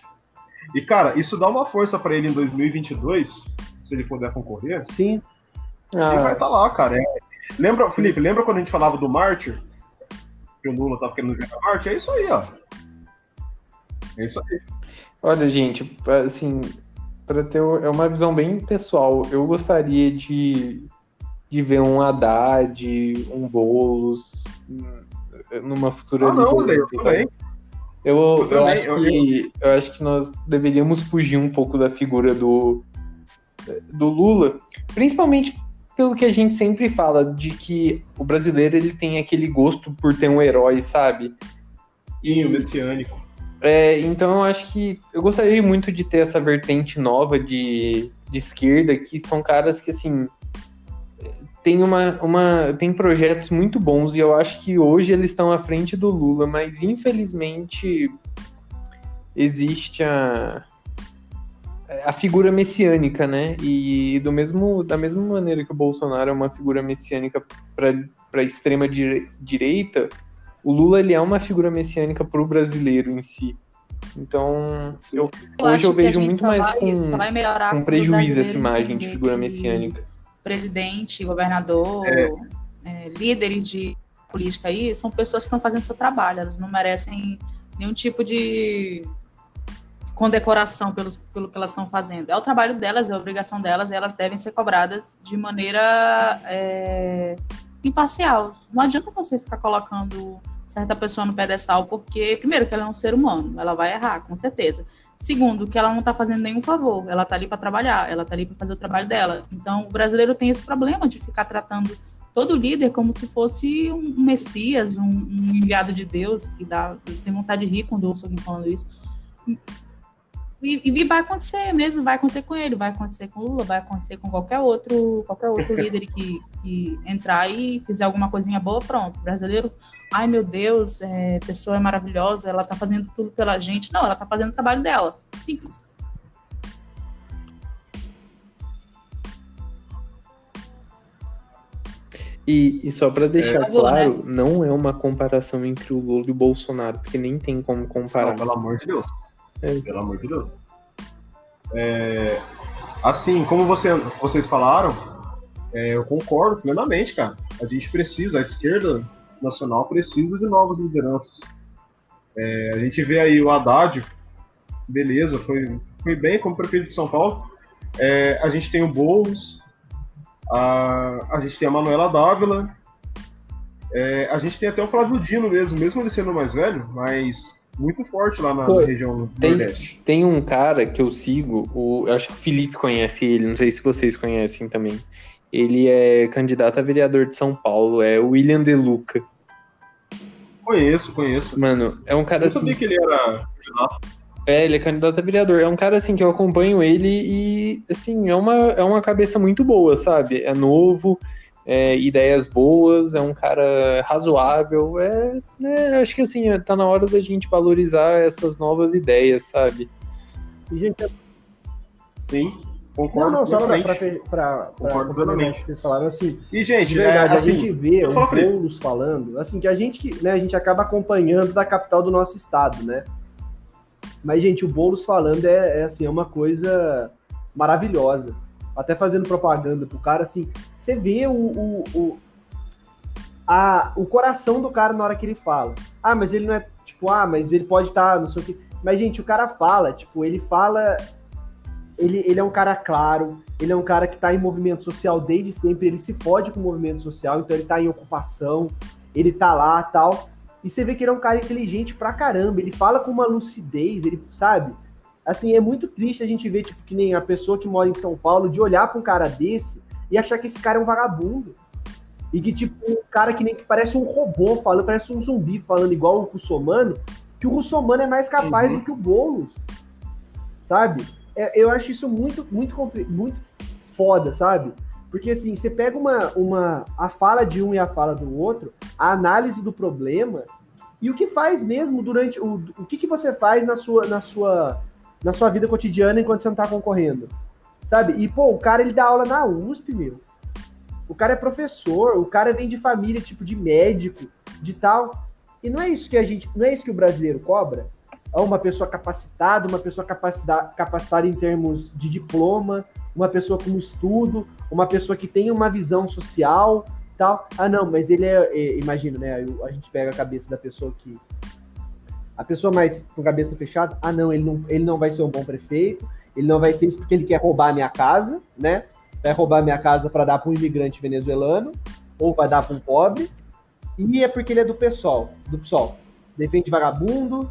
E, cara, isso dá uma força para ele em 2022, se ele puder concorrer. Sim. Ah. Ele vai estar tá lá, cara. É... Lembra, Felipe, lembra quando a gente falava do Mártir? que o Lula tá querendo jogar parte, é isso aí, ó. É isso aí. Olha, gente, assim, para ter é uma visão bem pessoal, eu gostaria de, de ver um Haddad, um Boulos numa futura ah, não, liderança. Eu, eu, eu, acho que, eu acho que nós deveríamos fugir um pouco da figura do, do Lula, principalmente pelo que a gente sempre fala, de que o brasileiro ele tem aquele gosto por ter um herói, sabe? E o messiânico. É, então eu acho que eu gostaria muito de ter essa vertente nova de, de esquerda, que são caras que assim tem uma, uma tem projetos muito bons e eu acho que hoje eles estão à frente do Lula, mas infelizmente existe a a figura messiânica, né? E do mesmo da mesma maneira que o Bolsonaro é uma figura messiânica para a extrema direita, o Lula ele é uma figura messiânica para o brasileiro em si. Então, eu, eu hoje eu vejo muito mais vai, com, com prejuízo essa imagem de figura messiânica. Presidente, governador, é. É, líderes de política aí, são pessoas que estão fazendo seu trabalho, elas não merecem nenhum tipo de condecoração pelos, pelo que elas estão fazendo. É o trabalho delas, é a obrigação delas, e elas devem ser cobradas de maneira é, imparcial. Não adianta você ficar colocando certa pessoa no pedestal, porque, primeiro, que ela é um ser humano, ela vai errar, com certeza. Segundo, que ela não está fazendo nenhum favor, ela está ali para trabalhar, ela está ali para fazer o trabalho dela. Então, o brasileiro tem esse problema de ficar tratando todo líder como se fosse um messias, um, um enviado de Deus, que dá, tem vontade de rir quando eu ouço alguém falando isso. E, e, vai acontecer mesmo, vai acontecer com ele, vai acontecer com o Lula, vai acontecer com qualquer outro, qualquer outro [LAUGHS] líder que, que entrar e fizer alguma coisinha boa, pronto. O brasileiro, ai meu Deus, é, pessoa é maravilhosa, ela tá fazendo tudo pela gente. Não, ela tá fazendo o trabalho dela. Simples. E, e, só para deixar é, claro, né? não é uma comparação entre o Lula e o Bolsonaro, porque nem tem como comparar. Não, pelo amor de Deus. É. Pelo amor de Deus. É, assim, como você, vocês falaram, é, eu concordo plenamente, cara. A gente precisa, a esquerda nacional precisa de novas lideranças. É, a gente vê aí o Haddad, beleza, foi, foi bem como prefeito de São Paulo. É, a gente tem o Boulos, a, a gente tem a Manuela Dávila, é, a gente tem até o Flávio Dino mesmo, mesmo ele sendo mais velho, mas muito forte lá na, Pô, região tem, Nordeste. Tem um cara que eu sigo, o, eu acho que o Felipe conhece ele, não sei se vocês conhecem também. Ele é candidato a vereador de São Paulo, é o William De Luca. Conheço, conheço. Mano, é um cara eu assim. Eu sabia que ele era candidato. É, ele é candidato a vereador. É um cara assim que eu acompanho ele e assim, é uma, é uma cabeça muito boa, sabe? É novo, é, ideias boas, é um cara razoável. É, é, acho que assim, tá na hora da gente valorizar essas novas ideias, sabe? E, gente, sim, concordo. Não, não, só concordo plenamente. Vocês falaram assim. E, gente, de verdade, é, assim, a gente vê o Boulos falando, assim, que a gente, né, a gente acaba acompanhando da capital do nosso estado, né? Mas, gente, o Boulos falando é, é assim, é uma coisa maravilhosa. Até fazendo propaganda pro cara, assim, você vê o, o, o, a, o coração do cara na hora que ele fala. Ah, mas ele não é, tipo, ah, mas ele pode estar, tá, não sei o quê. Mas, gente, o cara fala, tipo, ele fala. Ele, ele é um cara claro, ele é um cara que tá em movimento social desde sempre, ele se fode com o movimento social, então ele tá em ocupação, ele tá lá tal. E você vê que ele é um cara inteligente pra caramba, ele fala com uma lucidez, ele sabe? Assim, é muito triste a gente ver, tipo, que nem a pessoa que mora em São Paulo, de olhar pra um cara desse e achar que esse cara é um vagabundo. E que, tipo, um cara que nem que parece um robô falando, parece um zumbi falando igual o Russomano, que o Russomano é mais capaz uhum. do que o Boulos. Sabe? É, eu acho isso muito, muito, muito foda, sabe? Porque assim, você pega uma, uma a fala de um e a fala do outro, a análise do problema e o que faz mesmo durante o, o que, que você faz na sua, na sua na sua vida cotidiana enquanto você não tá concorrendo. Sabe? E, pô, o cara ele dá aula na USP, meu. O cara é professor, o cara vem de família, tipo, de médico, de tal. E não é isso que a gente. Não é isso que o brasileiro cobra? É uma pessoa capacitada, uma pessoa capacitada, capacitada em termos de diploma, uma pessoa com estudo, uma pessoa que tem uma visão social, tal. Ah, não, mas ele é, é imagina, né? A gente pega a cabeça da pessoa que a pessoa mais com cabeça fechada, ah, não, ele não, ele não vai ser um bom prefeito, ele não vai ser isso porque ele quer roubar a minha casa, né? Vai roubar a minha casa para dar para um imigrante venezuelano ou vai dar para um pobre. E é porque ele é do PSOL, do PSOL. Defende vagabundo,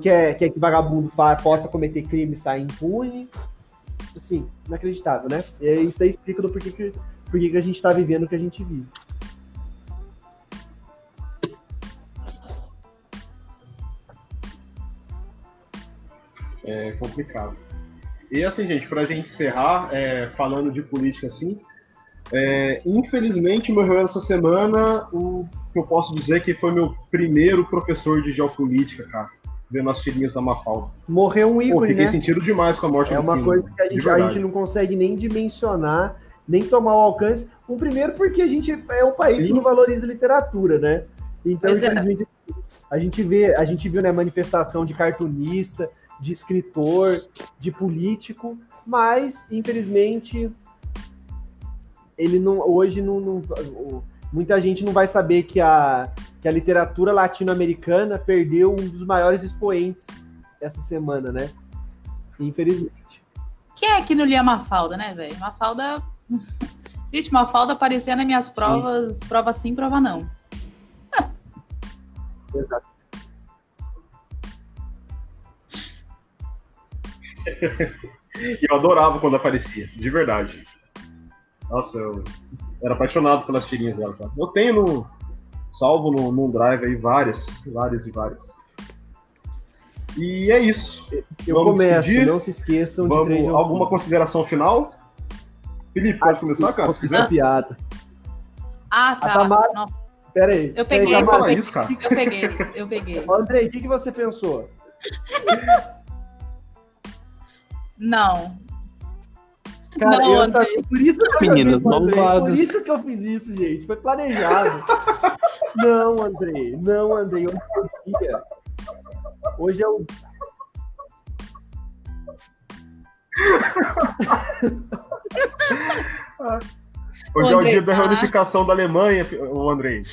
quer, quer que vagabundo possa cometer crime e sair impune. Assim, inacreditável, né? E isso aí explica do porquê que, porquê que a gente está vivendo o que a gente vive. É complicado. E assim, gente, para a gente encerrar, é, falando de política assim, é, infelizmente morreu essa semana o que eu posso dizer que foi meu primeiro professor de geopolítica, cara. Vendo as tirinhas da Mafalda. Morreu um ícone, Pô, fiquei né? sentido demais com a morte é do É uma coisa que a gente, a gente, não consegue nem dimensionar, nem tomar o alcance. Um primeiro porque a gente é um país Sim. que não valoriza literatura, né? Então, é. a, gente, a gente vê, a gente viu né, manifestação de cartunista, de escritor, de político, mas infelizmente ele não hoje não, não, muita gente não vai saber que a, que a literatura latino-americana perdeu um dos maiores expoentes essa semana, né? Infelizmente. Quem é que não lia Mafalda, né, velho? Mafalda. [LAUGHS] Gente, Mafalda aparecia nas minhas provas, sim. prova sim, prova não. Exato. [LAUGHS] eu adorava quando aparecia, de verdade. Nossa, eu era apaixonado pelas tirinhas dela. Cara. Eu tenho no. Salvo no, no drive aí várias, várias e várias. E é isso. Eu Vamos começo, despedir. não se esqueçam Vamos, de Alguma consideração final? Felipe, pode ah, começar, cara? Se quiser. piada. Ah, tá. Tamara... Nossa. Pera aí. Eu peguei, aí, eu, peguei isso, cara. eu peguei, eu peguei. Andrei, o que, que você pensou? [LAUGHS] Não. Cara, não, eu só, por isso que Meninas malvadas. Por isso que eu fiz isso, gente. Foi planejado. [LAUGHS] não, Andrei. Não, Andrei. Eu não podia. Hoje é o. Hoje é o dia da tá? reunificação da Alemanha, o Andrei.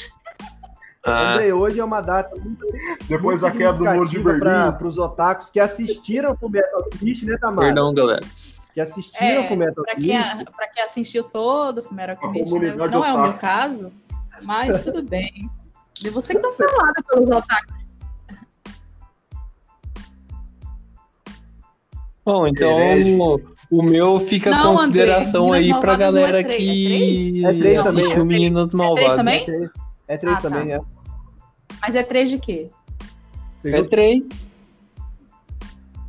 Ah. Andrei, hoje é uma data muito, Depois muito da queda do muro de Berlim. Para os otakus que assistiram o Metal Gear, né, Tamara? Perdão, galera que assistiram é, Fullmetal Para quem, pra quem assistiu todo o Fullmetal Alchemist, né? não é o meu caso, mas tudo bem. Você cancelada [LAUGHS] pelos otakus. Bom, então o meu fica não, consideração André, aí pra galera é que é três assistiu é Meninas Malvadas. É três também? É três, é ah, também, tá. é. Mas é três de quê? É três.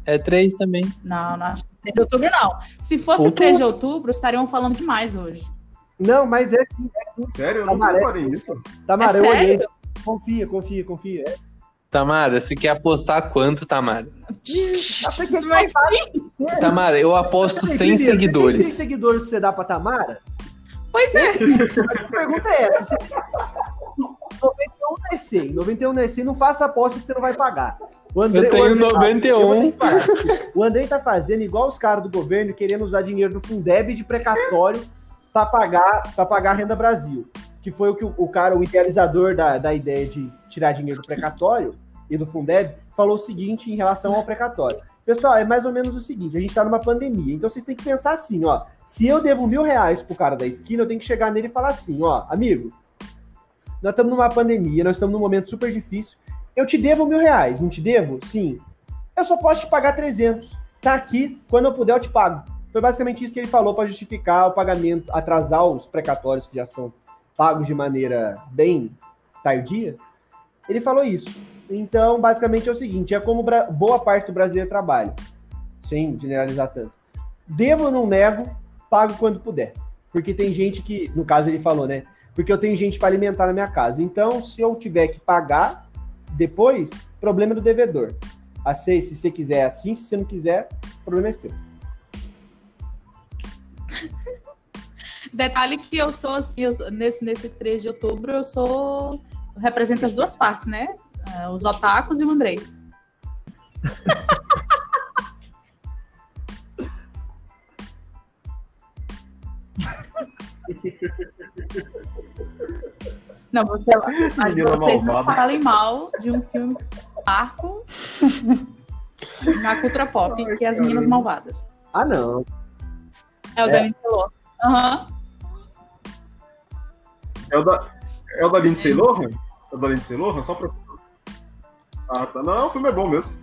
É três também. Não, não acho 3 de outubro, não. Se fosse Outubro? 3 de outubro, estariam falando demais hoje. Não, mas é sim. É sim. Sério? Eu não Tamara, isso. Tamara, é eu olhei. Confia, confia, confia. É. Tamara, você quer apostar quanto, Tamara? mas, Tamara, eu aposto 100 seguidores. 100 seguidores pra você dar pra Tamara? Pois é. [LAUGHS] A pergunta é essa. 91 não é 100. 91 não é 100, não faça aposta que você não vai pagar. O André, eu tenho o André, 91. o André tá fazendo igual os caras do governo querendo usar dinheiro do Fundeb de precatório para pagar, pra pagar a Renda Brasil. Que foi o que o, o cara, o idealizador da, da ideia de tirar dinheiro do precatório e do Fundeb, falou o seguinte em relação ao precatório. Pessoal, é mais ou menos o seguinte: a gente está numa pandemia, então vocês têm que pensar assim, ó. Se eu devo mil reais pro cara da esquina, eu tenho que chegar nele e falar assim, ó, amigo, nós estamos numa pandemia, nós estamos num momento super difícil. Eu te devo mil reais, não te devo? Sim. Eu só posso te pagar 300. Tá aqui, quando eu puder eu te pago. Foi basicamente isso que ele falou para justificar o pagamento, atrasar os precatórios que já são pagos de maneira bem tardia. Ele falou isso. Então, basicamente é o seguinte: é como boa parte do brasileiro trabalha, sem generalizar tanto. Devo não nego, pago quando puder. Porque tem gente que, no caso ele falou, né? Porque eu tenho gente para alimentar na minha casa. Então, se eu tiver que pagar, depois, problema do devedor. Assim, se você quiser assim, se você não quiser, o problema é seu. [LAUGHS] Detalhe que eu sou assim, eu sou, nesse, nesse 3 de outubro, eu sou. Eu represento as duas partes, né? Uh, os otakus e o Andrei. [LAUGHS] Não, você, [LAUGHS] mas Menina vocês não malvada. falem mal de um filme arco [LAUGHS] na cultura pop, Ai, que é As. Meninas Malvadas. Ah, não. É o É. da Lindsay Lohan. Aham. É o da, é o da Lindsay Lohan? É o da Lindsay Lohan? Só pra. Ah, tá. Não, o filme é bom mesmo.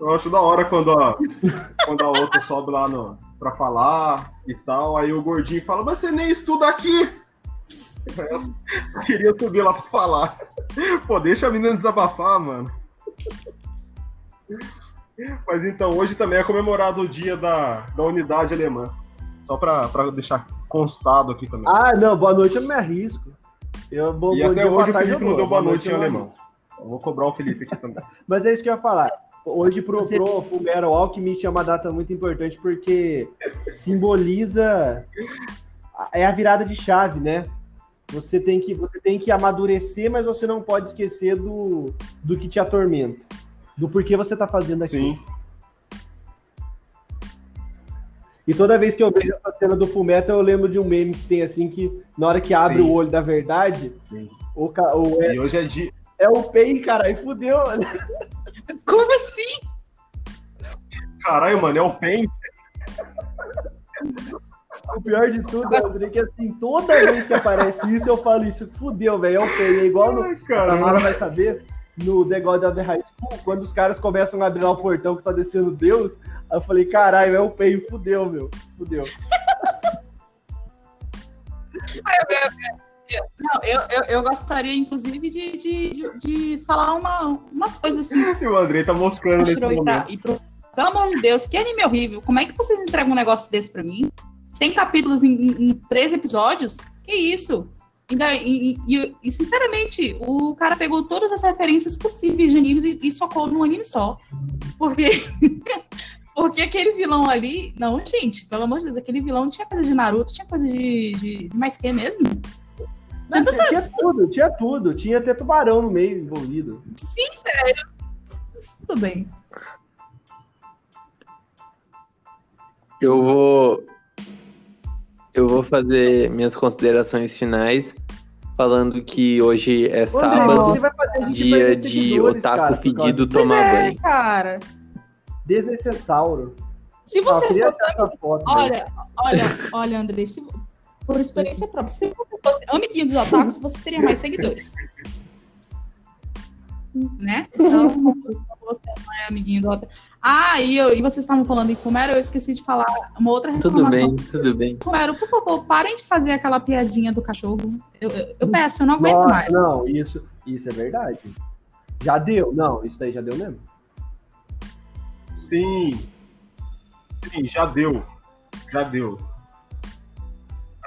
Eu acho da hora quando a, quando a outra sobe lá no, pra falar e tal. Aí o gordinho fala, mas você nem estuda aqui! Eu queria subir lá pra falar. Pô, deixa a menina desabafar, mano. Mas então, hoje também é comemorado o dia da, da unidade alemã. Só pra, pra deixar constado aqui também. Ah, não, boa noite eu me arrisco. Eu, bom, E bom até dia, hoje o Felipe não deu boa noite em eu não alemão. Eu vou cobrar o Felipe aqui também. [LAUGHS] Mas é isso que eu ia falar. Hoje pro, Você- pro Fullmetal Alchemist é uma data muito importante porque simboliza é a virada de chave, né? Você tem que você tem que amadurecer, mas você não pode esquecer do, do que te atormenta, do porquê você tá fazendo aquilo. Sim. E toda vez que eu vejo essa cena do Fullmetal, eu lembro de um meme que tem assim que na hora que abre Sim. o olho da verdade, Sim. o, o- é, E hoje é dia. é o Pain, cara, aí fudeu. Como assim? Caralho, mano, é o PEN. O pior de tudo, André, que assim, toda vez que aparece isso, eu falo isso, fudeu, velho, é o Pain. É igual no, Ai, a Tamara caralho. vai saber, no The God of the High School, quando os caras começam a abrir lá o portão que tá descendo Deus, aí eu falei, caralho, é o Pain, fudeu, meu, fudeu. Não, eu, eu, eu gostaria, inclusive, de, de, de, de falar uma, umas coisas assim. E [LAUGHS] o Andrei tá moscando nesse e momento. e pro- Pelo amor de Deus, que anime horrível. Como é que vocês entregam um negócio desse pra mim? 100 capítulos em, em, episódios? Que isso? Ainda, e, e- e, sinceramente, o cara pegou todas as referências possíveis de animes e, e socou num anime só. Porque, [LAUGHS] porque aquele vilão ali. Não, gente, pelo amor de Deus, aquele vilão tinha coisa de Naruto, tinha coisa de, de, de mais que mesmo? Não, tinha, tinha tudo, tinha tudo, tinha até tubarão no meio envolvido. Sim, velho. Tudo bem. Eu vou. Eu vou fazer minhas considerações finais, falando que hoje é Ô, André, sábado, você vai fazer a gente dia de otaku cara, fedido tomar é, banho. cara. Desnecessário. Se você fosse velho. Olha, olha, olha, André, se- por experiência própria, se você fosse amiguinho dos otakus, você teria mais seguidores. Né? Então, você não é amiguinho do otaku. Ah, e, eu, e vocês estavam falando em Fumero, eu esqueci de falar uma outra Tudo reclamação. bem, tudo bem. Fumero, por favor, parem de fazer aquela piadinha do cachorro. Eu, eu, eu peço, eu não aguento Nossa, mais. não, isso, isso é verdade. Já deu, não, isso daí já deu mesmo. Sim. Sim, já deu. Já deu.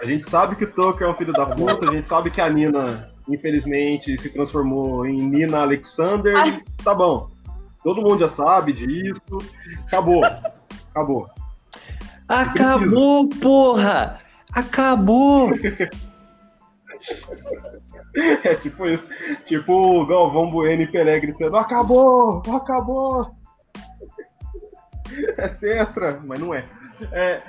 A gente sabe que o Tucker é um filho da puta, a gente sabe que a Nina, infelizmente, se transformou em Nina Alexander. Ai. Tá bom. Todo mundo já sabe disso. Acabou. Acabou. Acabou, porra! Acabou! É tipo isso. Tipo o Galvão Bueno e Pelé gritando: Acabou! Acabou! É tetra, mas não é. É,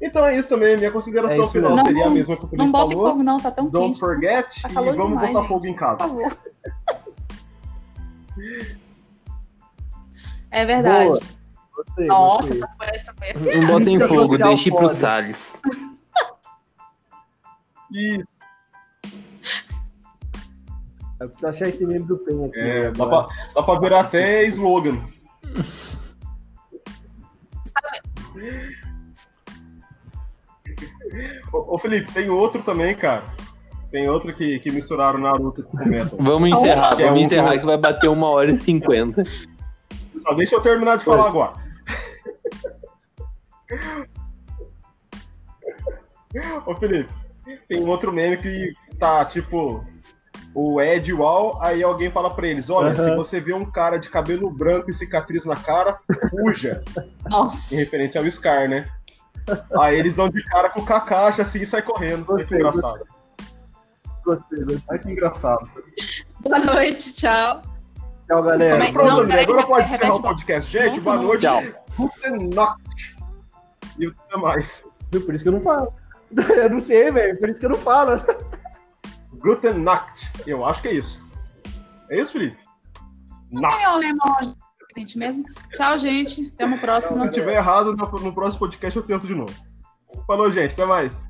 Então é isso também. Minha É consideração isso final mesmo. seria a Não- mesma que o Felipe Não botem falou. fogo, não, tá tão Don't quente. forget Tá e vamos demais, botar gente. fogo em Por casa. favor. [LAUGHS] É verdade. Boa. Gostei, Nossa, gostei. essa foi, essa Não botem Isso fogo, deixe pro. Salles. E Eu preciso achar esse meme do Pen aqui. é, né, dá, pra, dá pra virar até slogan. Ô, ô, Felipe, tem outro também, cara. Tem outro que, que misturaram Naruto com Metal. [LAUGHS] Vamos encerrar, Que é vamos um- encerrar que vai bater uma hora e cinquenta. Só deixa eu terminar de falar agora. Ô Felipe, tem um outro meme que tá tipo o Ed e o Al, aí alguém fala pra eles: olha, se você vê um cara de cabelo branco e cicatriz na cara, fuja. Nossa. em referência ao Scar, né? Aí eles dão de cara com o Kakashi assim e sai correndo. Gostei, engraçado. Gostei, gostei. Que engraçado. Boa noite, tchau. Tchau, galera. Como é que- Pronto, Não, agora pode encerrar o podcast. Gente, Não, boa não. noite. Tchau. Guten Nacht. E até mais. Viu? Por isso que eu não falo. [LAUGHS] Eu não sei, velho. Por isso que eu não falo. Guten Nacht. Eu acho que é isso. É isso, Felipe? Não tem alemão, gente mesmo. Tchau, gente. Até uma próxima. Se tiver errado, no próximo podcast eu tento de novo. Falou, gente. Até mais.